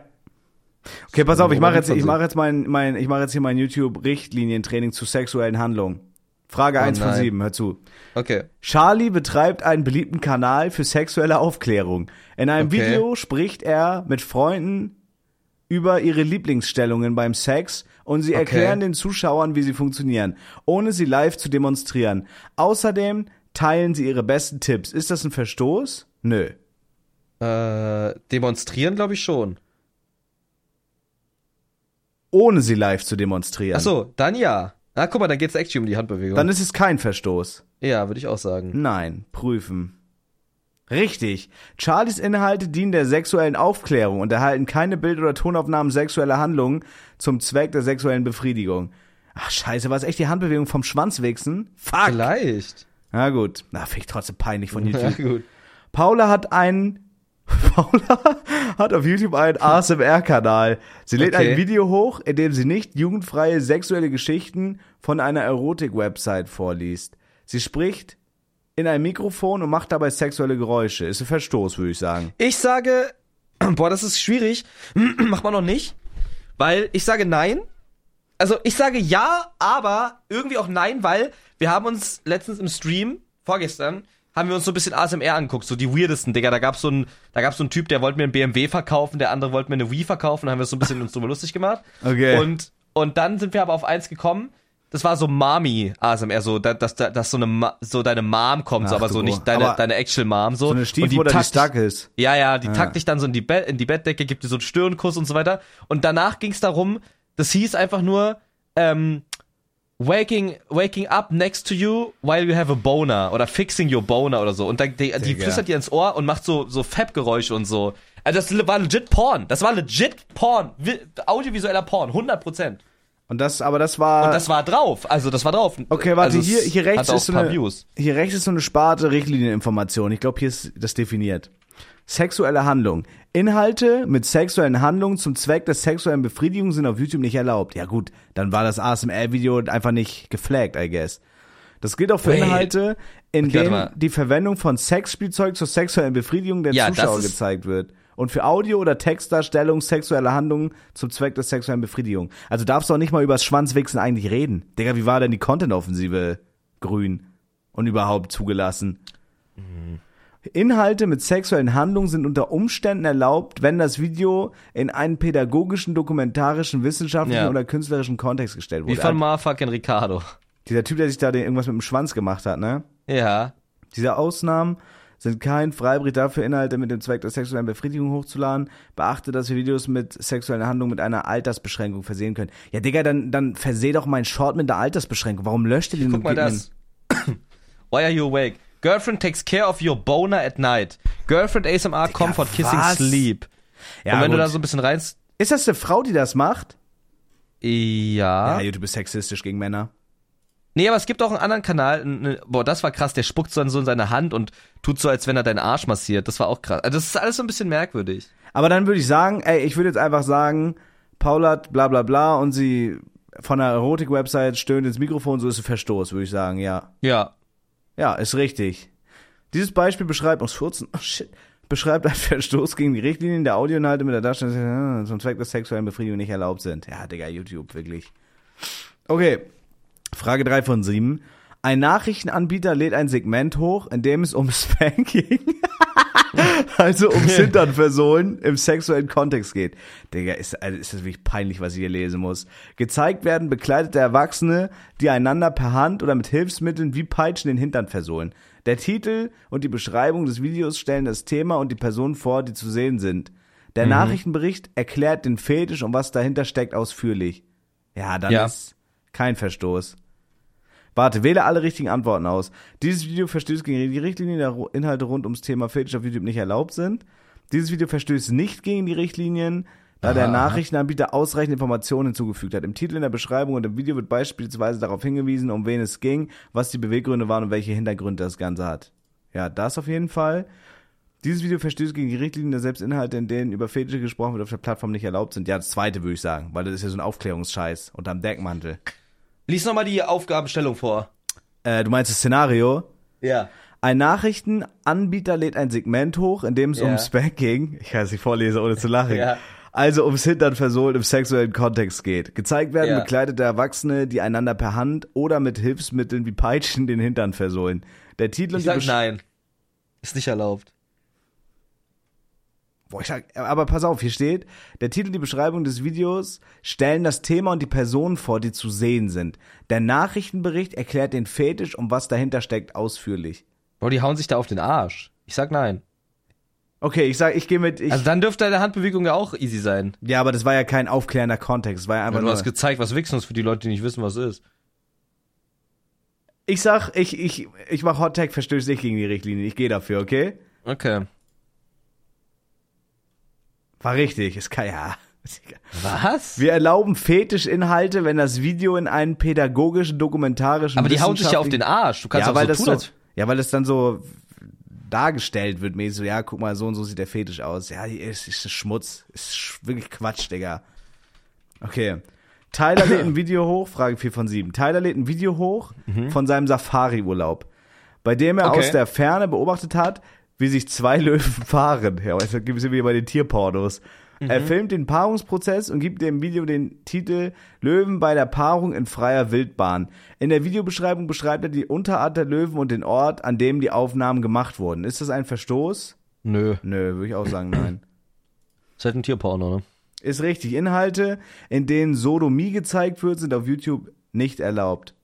Okay, pass auf, ich mache jetzt, ich mache jetzt mein, mein, ich mache jetzt hier mein YouTube-Richtlinientraining zu sexuellen Handlungen. Frage Oh 1 von nein. 7, hör zu. Okay. Charlie betreibt einen beliebten Kanal für sexuelle Aufklärung. In einem Okay. Video spricht er mit Freunden über ihre Lieblingsstellungen beim Sex und sie Okay. erklären den Zuschauern, wie sie funktionieren, ohne sie live zu demonstrieren. Außerdem teilen sie ihre besten Tipps. Ist das ein Verstoß? Nö. Äh, demonstrieren glaube ich schon. Ohne sie live zu demonstrieren. Ach so, dann ja. Na, guck mal, dann geht's actually um die Handbewegung. Dann ist es kein Verstoß. ja, würde ich auch sagen. Nein, prüfen. Richtig. Charlies Inhalte dienen der sexuellen Aufklärung und erhalten keine Bild- oder Tonaufnahmen sexueller Handlungen zum Zweck der sexuellen Befriedigung. Ach scheiße, war es echt die Handbewegung vom Schwanzwichsen? Fuck. Vielleicht. Na gut. Na, finde ich trotzdem peinlich von YouTube. gut. Paula hat einen Paula hat auf YouTube einen ASMR-Kanal. Sie lädt Okay. ein Video hoch, in dem sie nicht jugendfreie sexuelle Geschichten von einer Erotik-Website vorliest. Sie spricht in ein Mikrofon und macht dabei sexuelle Geräusche. Ist ein Verstoß, würde ich sagen. Ich sage, boah, das ist schwierig. Macht man noch nicht. Weil ich sage nein. Also ich sage ja, aber irgendwie auch nein, weil wir haben uns letztens im Stream, vorgestern, haben wir uns so ein bisschen ASMR angeguckt, so die weirdesten, Digga. Da gab's so einen, da gab's so einen Typ, der wollte mir einen BMW verkaufen, der andere wollte mir eine Wii verkaufen, da haben wir so ein bisschen uns drüber lustig gemacht. Okay. Und, und dann sind wir aber auf eins gekommen. das war so Mami ASMR, so, dass, dass, dass so eine, so deine Mom kommt, so, Ach aber du so nicht deine, Aber deine Actual Mom, so. So eine Und Stiefmutter, die dich- stuck ist. Ja, ja, die Ja. tackt dich dann so in die, Be in die Bettdecke, gibt dir so einen Stirnkuss und so weiter. Und danach ging es darum, das hieß einfach nur, ähm, waking, waking up next to you while you have a boner oder fixing your boner oder so. Und dann, die, die flüstert dir ins Ohr und macht so, so Fab-Geräusche und so. Also das war legit Porn. Das war legit Porn. Vi audiovisueller Porn. 100 Prozent. Und das, aber das war. Und das war drauf. Also das war drauf. okay, warte, also hier, hier rechts ist so eine, Views. hier rechts ist so eine Sparte Richtlinieninformation. Ich glaube, hier ist das definiert. Sexuelle Handlung. Inhalte mit sexuellen Handlungen zum Zweck der sexuellen Befriedigung sind auf YouTube nicht erlaubt. Ja gut, dann war das ASMR-Video einfach nicht geflaggt, I guess. Das gilt auch für Wait. Inhalte, in Okay, denen die Verwendung von Sexspielzeug zur sexuellen Befriedigung der Ja, Zuschauer gezeigt wird. Und für Audio- oder Textdarstellung sexueller Handlungen zum Zweck der sexuellen Befriedigung. Also darfst du auch nicht mal übers Schwanzwichsen eigentlich reden. Digga, wie war denn die Content-Offensive grün und überhaupt zugelassen? Inhalte mit sexuellen Handlungen sind unter Umständen erlaubt, wenn das Video in einen pädagogischen, dokumentarischen, wissenschaftlichen Ja. oder künstlerischen Kontext gestellt Wie wurde. von Motherfucking Ricardo. Dieser Typ, der sich da den- irgendwas mit dem Schwanz gemacht hat, ne? Ja. Diese Ausnahmen sind kein Freibrief dafür, Inhalte mit dem Zweck der sexuellen Befriedigung hochzuladen. Beachte, dass wir Videos mit sexuellen Handlungen mit einer Altersbeschränkung versehen können. Ja, Digga, dann, dann verseh doch meinen Short mit einer Altersbeschränkung. Warum löscht ihr den? Guck mal das. Why are you awake? Girlfriend takes care of your boner at night. Girlfriend ASMR comfort kissing was? sleep. mir- Ja, und wenn du gut. da so ein bisschen rein... Ist das eine Frau, die das macht? Ja. Ja, YouTube ist sexistisch gegen Männer. Nee, aber es gibt auch einen anderen Kanal. Boah, das war krass. Der spuckt dann so in seine Hand und tut so, als wenn er deinen Arsch massiert. Das war auch krass. Also das ist alles so ein bisschen merkwürdig. Aber dann würde ich sagen, ey, ich würde jetzt einfach sagen, Paula hat bla bla bla und sie von einer Erotik-Website stöhnt ins Mikrofon, so ist ein Verstoß, würde ich sagen, ja. Ja. Ja, ist richtig. Dieses Beispiel beschreibt uns 14, oh shit, beschreibt einen Verstoß gegen die Richtlinien der Audioinhalte mit der Darstellung äh, zum Zweck der sexuellen Befriedigung nicht erlaubt sind. Ja, Digga, YouTube, wirklich. Okay. Frage 3 von 7. Ein Nachrichtenanbieter lädt ein Segment hoch, in dem es um Spanking, also um Hintern versohlen, im sexuellen Kontext geht. Digga, ist, also ist das wirklich peinlich, was ich hier lesen muss. Gezeigt werden bekleidete Erwachsene, die einander per Hand oder mit Hilfsmitteln wie Peitschen den Hintern versohlen. Der Titel und die Beschreibung des Videos stellen das Thema und die Personen vor, die zu sehen sind. Der Nachrichtenbericht erklärt den Fetisch und was dahinter steckt ausführlich. Ja, dann Ja. ist kein Verstoß. Warte, wähle alle richtigen Antworten aus. Dieses Video verstößt gegen die Richtlinien, da Inhalte rund ums Thema Fetisch auf YouTube nicht erlaubt sind. Dieses Video verstößt nicht gegen die Richtlinien, da der Aha. Nachrichtenanbieter ausreichend Informationen hinzugefügt hat. Im Titel, in der Beschreibung und im Video wird beispielsweise darauf hingewiesen, um wen es ging, was die Beweggründe waren und welche Hintergründe das Ganze hat. Ja, das auf jeden Fall. Dieses Video verstößt gegen die Richtlinien, da selbst Inhalte, in denen über Fetische gesprochen wird, auf der Plattform nicht erlaubt sind. Ja, das zweite würde ich sagen, weil das ist ja so ein Aufklärungsscheiß unterm Deckmantel. Lies nochmal die Aufgabenstellung vor. Äh, du meinst das Szenario? Ja. Ein Nachrichtenanbieter lädt ein Segment hoch, in dem es Ja. um Spanking, ich kann es nicht vorlesen, ohne zu lachen, Ja. also ums Hintern versohlen im sexuellen Kontext geht. Gezeigt werden Ja. bekleidete Erwachsene, die einander per Hand oder mit Hilfsmitteln wie Peitschen den Hintern versohlen. Der Titel und Ich die sag Besch- nein. Ist nicht erlaubt. Boah, ich sag, aber pass auf, hier steht, der Titel und die Beschreibung des Videos stellen das Thema und die Personen vor, die zu sehen sind. Der Nachrichtenbericht erklärt den Fetisch und was dahinter steckt ausführlich. Boah, die hauen sich da auf den Arsch. Ich sag nein. Okay, ich sag, ich gehe mit, ich, Also dann dürfte deine Handbewegung ja auch easy sein. ja, aber das war ja kein aufklärender Kontext, war ja einfach Aber du hast gezeigt, was Wichsen ist für die Leute, die nicht wissen, was es ist. ich sag, ich, ich, ich mach Hot Tag, verstößt nicht gegen die Richtlinie, ich gehe dafür, okay? Okay. War richtig, ist kein, ja. Was? Wir erlauben Fetischinhalte, wenn das Video in einen pädagogischen, dokumentarischen, Aber die hauen sich ja auf den Arsch. Du kannst ja, auch weil so das tun, so, ja, weil das dann so dargestellt wird, mäßig so, ja, guck mal, so und so sieht der Fetisch aus. Ja, ist, ist Schmutz. Ist wirklich Quatsch, Digga. Okay. Tyler lädt ein Video hoch, Frage 4 von 7. Tyler lädt ein Video hoch von seinem Safari-Urlaub, bei dem er Okay. aus der Ferne beobachtet hat, wie sich zwei Löwen paaren. Ja, jetzt gibt es wieder bei den Tierpornos. Er filmt den Paarungsprozess und gibt dem Video den Titel Löwen bei der Paarung in freier Wildbahn. In der Videobeschreibung beschreibt er die Unterart der Löwen und den Ort, an dem die Aufnahmen gemacht wurden. Ist das ein Verstoß? Nö. Nö, würde ich auch sagen, nein. Ist halt ein Tierporno, ne? Ist richtig. Inhalte, in denen Sodomie gezeigt wird, sind auf YouTube nicht erlaubt.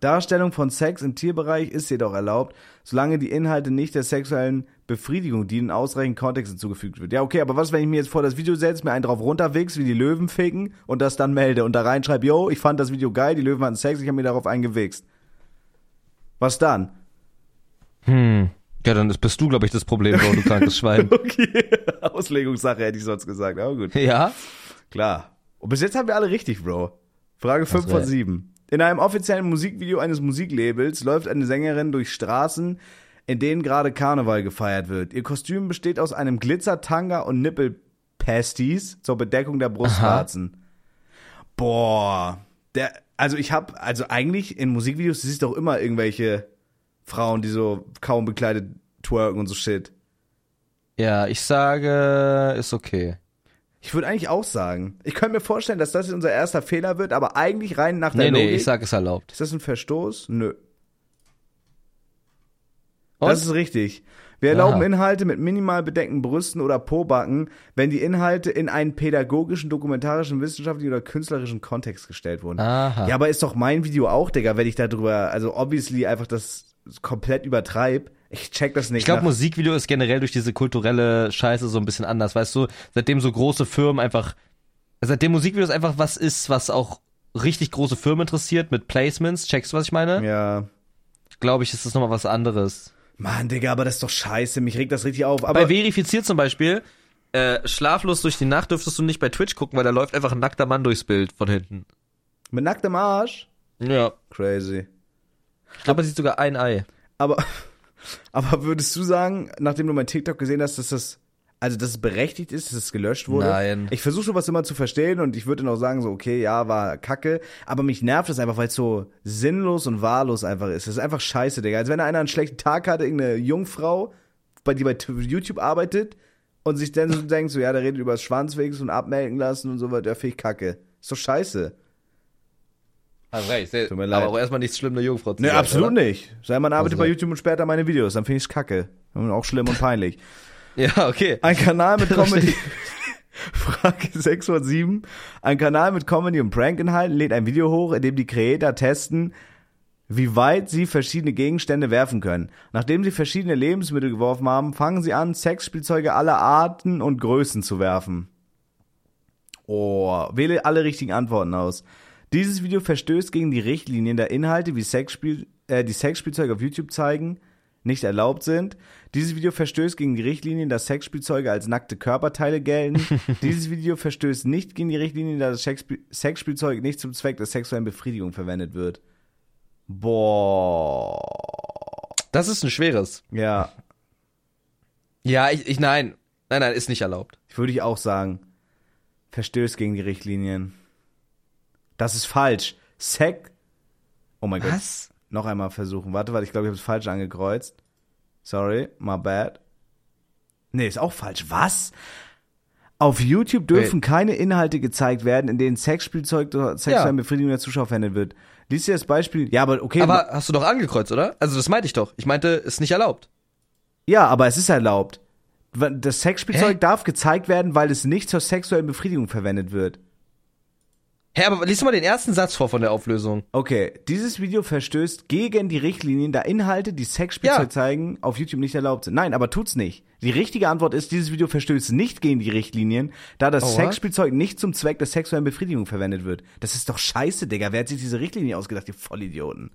Darstellung von Sex im Tierbereich ist jedoch erlaubt, solange die Inhalte nicht der sexuellen Befriedigung dienen, ausreichend Kontext hinzugefügt wird. Ja, okay, aber was, wenn ich mir jetzt vor das Video setze, mir einen drauf runterwichs, wie die Löwen ficken und das dann melde und da reinschreibe, yo, ich fand das Video geil, die Löwen hatten Sex, ich habe mir darauf eingewichst. Was dann? Hm. Ja, dann bist du, glaube ich, das Problem, Bro, du krankes Schwein. Okay, Auslegungssache hätte ich sonst gesagt, aber gut. Ja? Klar. Und bis jetzt haben wir alle richtig, Bro. Frage 5 von recht. 7. In einem offiziellen Musikvideo eines Musiklabels läuft eine Sängerin durch Straßen, in denen gerade Karneval gefeiert wird. Ihr Kostüm besteht aus einem Glitzertanga und Nippelpasties zur Bedeckung der Brustwarzen. Boah, der, also ich hab, also eigentlich in Musikvideos siehst du doch immer irgendwelche Frauen, die so kaum bekleidet twerken und so shit. Ja, ich sage, ist okay. Ich würde eigentlich auch sagen. Ich könnte mir vorstellen, dass das jetzt unser erster Fehler wird, aber eigentlich rein nach der Nee, nee, Logik. ich sag, ist erlaubt. ist das ein Verstoß? Nö. Und? Das ist richtig. Wir erlauben Aha. Inhalte mit minimal bedeckten Brüsten oder Pobacken, wenn die Inhalte in einen pädagogischen, dokumentarischen, wissenschaftlichen oder künstlerischen Kontext gestellt wurden. Aha. Ja, aber ist doch mein Video auch, Digga, wenn ich darüber, also obviously einfach das komplett übertreib. Ich check das nicht. Ich glaube, Musikvideo ist generell durch diese kulturelle Scheiße so ein bisschen anders, weißt du? Seitdem so große Firmen einfach, seitdem Musikvideos einfach was ist, was auch richtig große Firmen interessiert mit Placements, checkst du, was ich meine? Ja. Glaube ich, ist das nochmal was anderes. Mann, Digga, aber das ist doch scheiße. Mich regt das richtig auf. Aber bei Verifiziert zum Beispiel, äh, schlaflos durch die Nacht dürftest du nicht bei Twitch gucken, weil da läuft einfach ein nackter Mann durchs Bild von hinten. mit nacktem Arsch? Ja. Crazy. Ich glaube, man sieht sogar ein Ei. Aber, aber würdest du sagen, nachdem du mein TikTok gesehen hast, dass das, also dass es berechtigt ist, dass es gelöscht wurde? Nein. Ich versuche sowas immer zu verstehen und ich würde dann auch sagen, so, okay, ja, war kacke, aber mich nervt das einfach, weil es so sinnlos und wahllos einfach ist. Das ist einfach scheiße, Digga. Als wenn einer einen schlechten Tag hatte, irgendeine Jungfrau, bei die bei YouTube arbeitet und sich dann so denkt, so, ja, der redet über das Schwanzwegs und abmelken lassen und so weiter, der finde ich kacke. Ist doch scheiße. Also recht, sehr, Tut mir leid. aber auch erstmal nichts schlimm, eine Jungfrau zu Nee, sein, absolut oder? nicht. Sei man arbeitet Also- bei YouTube und sperrt da meine Videos, dann finde ich's kacke. Und auch schlimm und peinlich. Ja, okay. Ein Kanal mit. Comedy. Frage 6 von 7. Ein Kanal mit Comedy und Prank-Inhalten lädt ein Video hoch, in dem die Creator testen, wie weit sie verschiedene Gegenstände werfen können. Nachdem sie verschiedene Lebensmittel geworfen haben, fangen sie an, Sexspielzeuge aller Arten und Größen zu werfen. Oh, wähle alle richtigen Antworten aus. Dieses Video verstößt gegen die Richtlinien der Inhalte, wie Sexspiel, äh, die Sexspielzeuge auf YouTube zeigen, nicht erlaubt sind. Dieses Video verstößt gegen die Richtlinien, dass Sexspielzeuge als nackte Körperteile gelten. Dieses Video verstößt nicht gegen die Richtlinien, dass das Sexspiel- Sexspielzeug nicht zum Zweck der sexuellen Befriedigung verwendet wird. Boah. Das ist ein schweres. Ja, Ja, ich, ich nein. Nein, nein, ist nicht erlaubt. würde ich auch sagen. Verstößt gegen die Richtlinien. Das ist falsch. Sex. Oh mein Gott. Was? Noch einmal versuchen. Warte, warte, ich glaube, ich habe es falsch angekreuzt. Sorry, my bad. Nee, ist auch falsch. Was? Auf YouTube dürfen keine Inhalte gezeigt werden, in denen Sexspielzeug zur sexuellen Ja. Befriedigung der Zuschauer verwendet wird. Lies dir das Beispiel. Ja, aber okay. Aber hast du doch angekreuzt, oder? Also das meinte ich doch. Ich meinte, ist nicht erlaubt. ja, aber es ist erlaubt. Das Sexspielzeug Hä? darf gezeigt werden, weil es nicht zur sexuellen Befriedigung verwendet wird. Hä, aber lies mal den ersten Satz vor von der Auflösung. Okay, dieses Video verstößt gegen die Richtlinien, da Inhalte, die Sexspielzeug Ja. zeigen, auf YouTube nicht erlaubt sind. Nein, aber tut's nicht. Die richtige Antwort ist, dieses Video verstößt nicht gegen die Richtlinien, da das Oh? Sexspielzeug nicht zum Zweck der sexuellen Befriedigung verwendet wird. Das ist doch scheiße, Digga. Wer hat sich diese Richtlinie ausgedacht, ihr Vollidioten?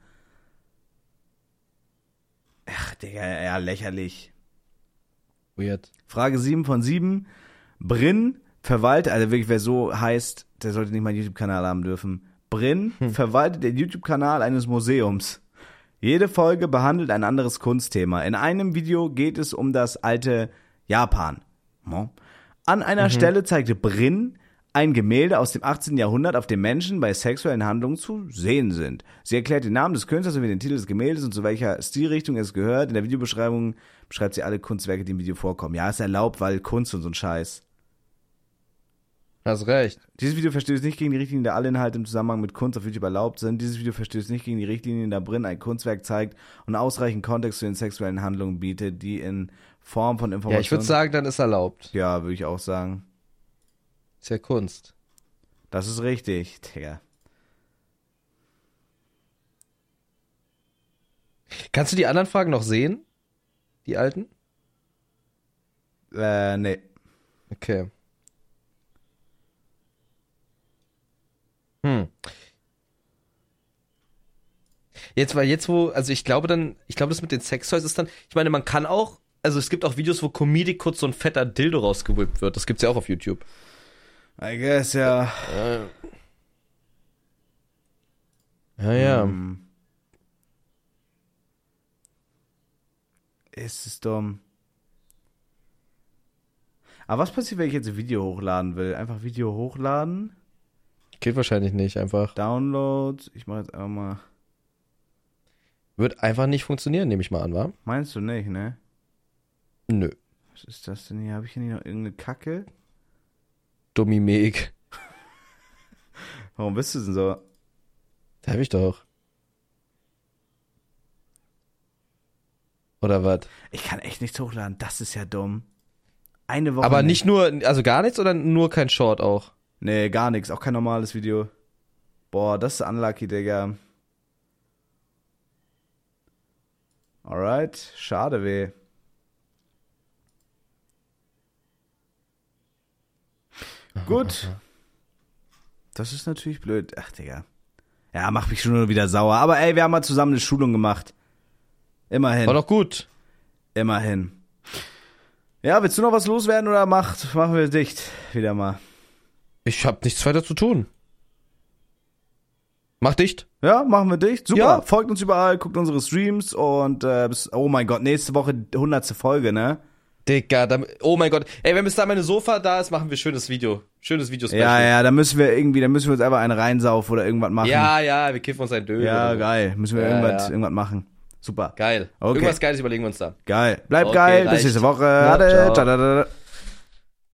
Ach, Digga, ja, lächerlich. Weird. Frage 7 von 7. Brin verwaltet, also wirklich, wer so heißt, der sollte nicht meinen YouTube-Kanal haben dürfen. Brin verwaltet den YouTube-Kanal eines Museums. Jede Folge behandelt ein anderes Kunstthema. In einem Video geht es um das alte Japan. An einer Stelle zeigte Brin ein Gemälde aus dem 18. Jahrhundert, auf dem Menschen bei sexuellen Handlungen zu sehen sind. Sie erklärt den Namen des Künstlers sowie den Titel des Gemäldes und zu welcher Stilrichtung es gehört. In der Videobeschreibung beschreibt sie alle Kunstwerke, die im Video vorkommen. Ja, ist erlaubt, weil Kunst und so ein Scheiß. Hast recht. Dieses Video verstößt nicht gegen die Richtlinien, da alle Inhalte im Zusammenhang mit Kunst auf YouTube erlaubt sind. Dieses Video verstößt nicht gegen die Richtlinien, da Brin ein Kunstwerk zeigt und ausreichend Kontext zu den sexuellen Handlungen bietet, die in Form von Informationen. Ja, ich würde sagen, dann ist erlaubt. Ja, würde ich auch sagen. Ist ja Kunst. Das ist richtig, Digga. Kannst du die anderen Fragen noch sehen? Die alten? Äh, nee. Okay. Hm. Jetzt, weil jetzt wo, also ich glaube dann, ich glaube, das mit den Sextoys ist dann, ich meine, man kann auch, also es gibt auch Videos, wo Comedic kurz so ein fetter Dildo rausgewippt wird. Das gibt's ja auch auf YouTube. I guess, ja. Ja, ja. Hm. Ist es dumm. Aber was passiert, wenn ich jetzt ein Video hochladen will? Einfach Video hochladen, Geht wahrscheinlich nicht, einfach. Download. Ich mache jetzt einfach mal. Wird einfach nicht funktionieren, nehme ich mal an, wa? Meinst du nicht, ne? Nö. Was ist das denn hier? Habe ich hier nicht noch irgendeine Kacke? Dummi Meg. Warum bist du denn so? Da hab ich doch. Oder was? Ich kann echt nichts hochladen. Das ist ja dumm. Eine Woche. Aber nicht nur, also gar nichts oder nur kein Short auch? Nee, gar nichts. Auch kein normales Video. Boah, das ist unlucky, Digga. Alright. Schade weh. Gut. Das ist natürlich blöd. Ach, Digga. Ja, macht mich schon nur wieder sauer. Aber ey, wir haben mal zusammen eine Schulung gemacht. Immerhin. War doch gut. Immerhin. Ja, willst du noch was loswerden oder macht, machen wir dicht? Wieder mal. Ich hab nichts weiter zu tun. Mach dicht. Ja, machen wir dicht. Super. Ja. Folgt uns überall, guckt unsere Streams und äh, bis, oh mein Gott, nächste Woche 100. Folge, ne? Digga, da, oh mein Gott. Ey, wenn bis da meine Sofa da ist, machen wir schönes Video. Schönes Video Ja, ja, da müssen wir irgendwie, da müssen wir uns einfach einen reinsaufen oder irgendwas machen. Ja, ja, wir kiffen uns ein Döner. Ja, geil. Müssen wir Ja, irgendwas, ja. irgendwas machen. Super. Geil. Okay. Irgendwas Geiles überlegen wir uns da. Geil. Bleib Okay, geil. Bis reicht. nächste Woche. Ja, Ade. ciao.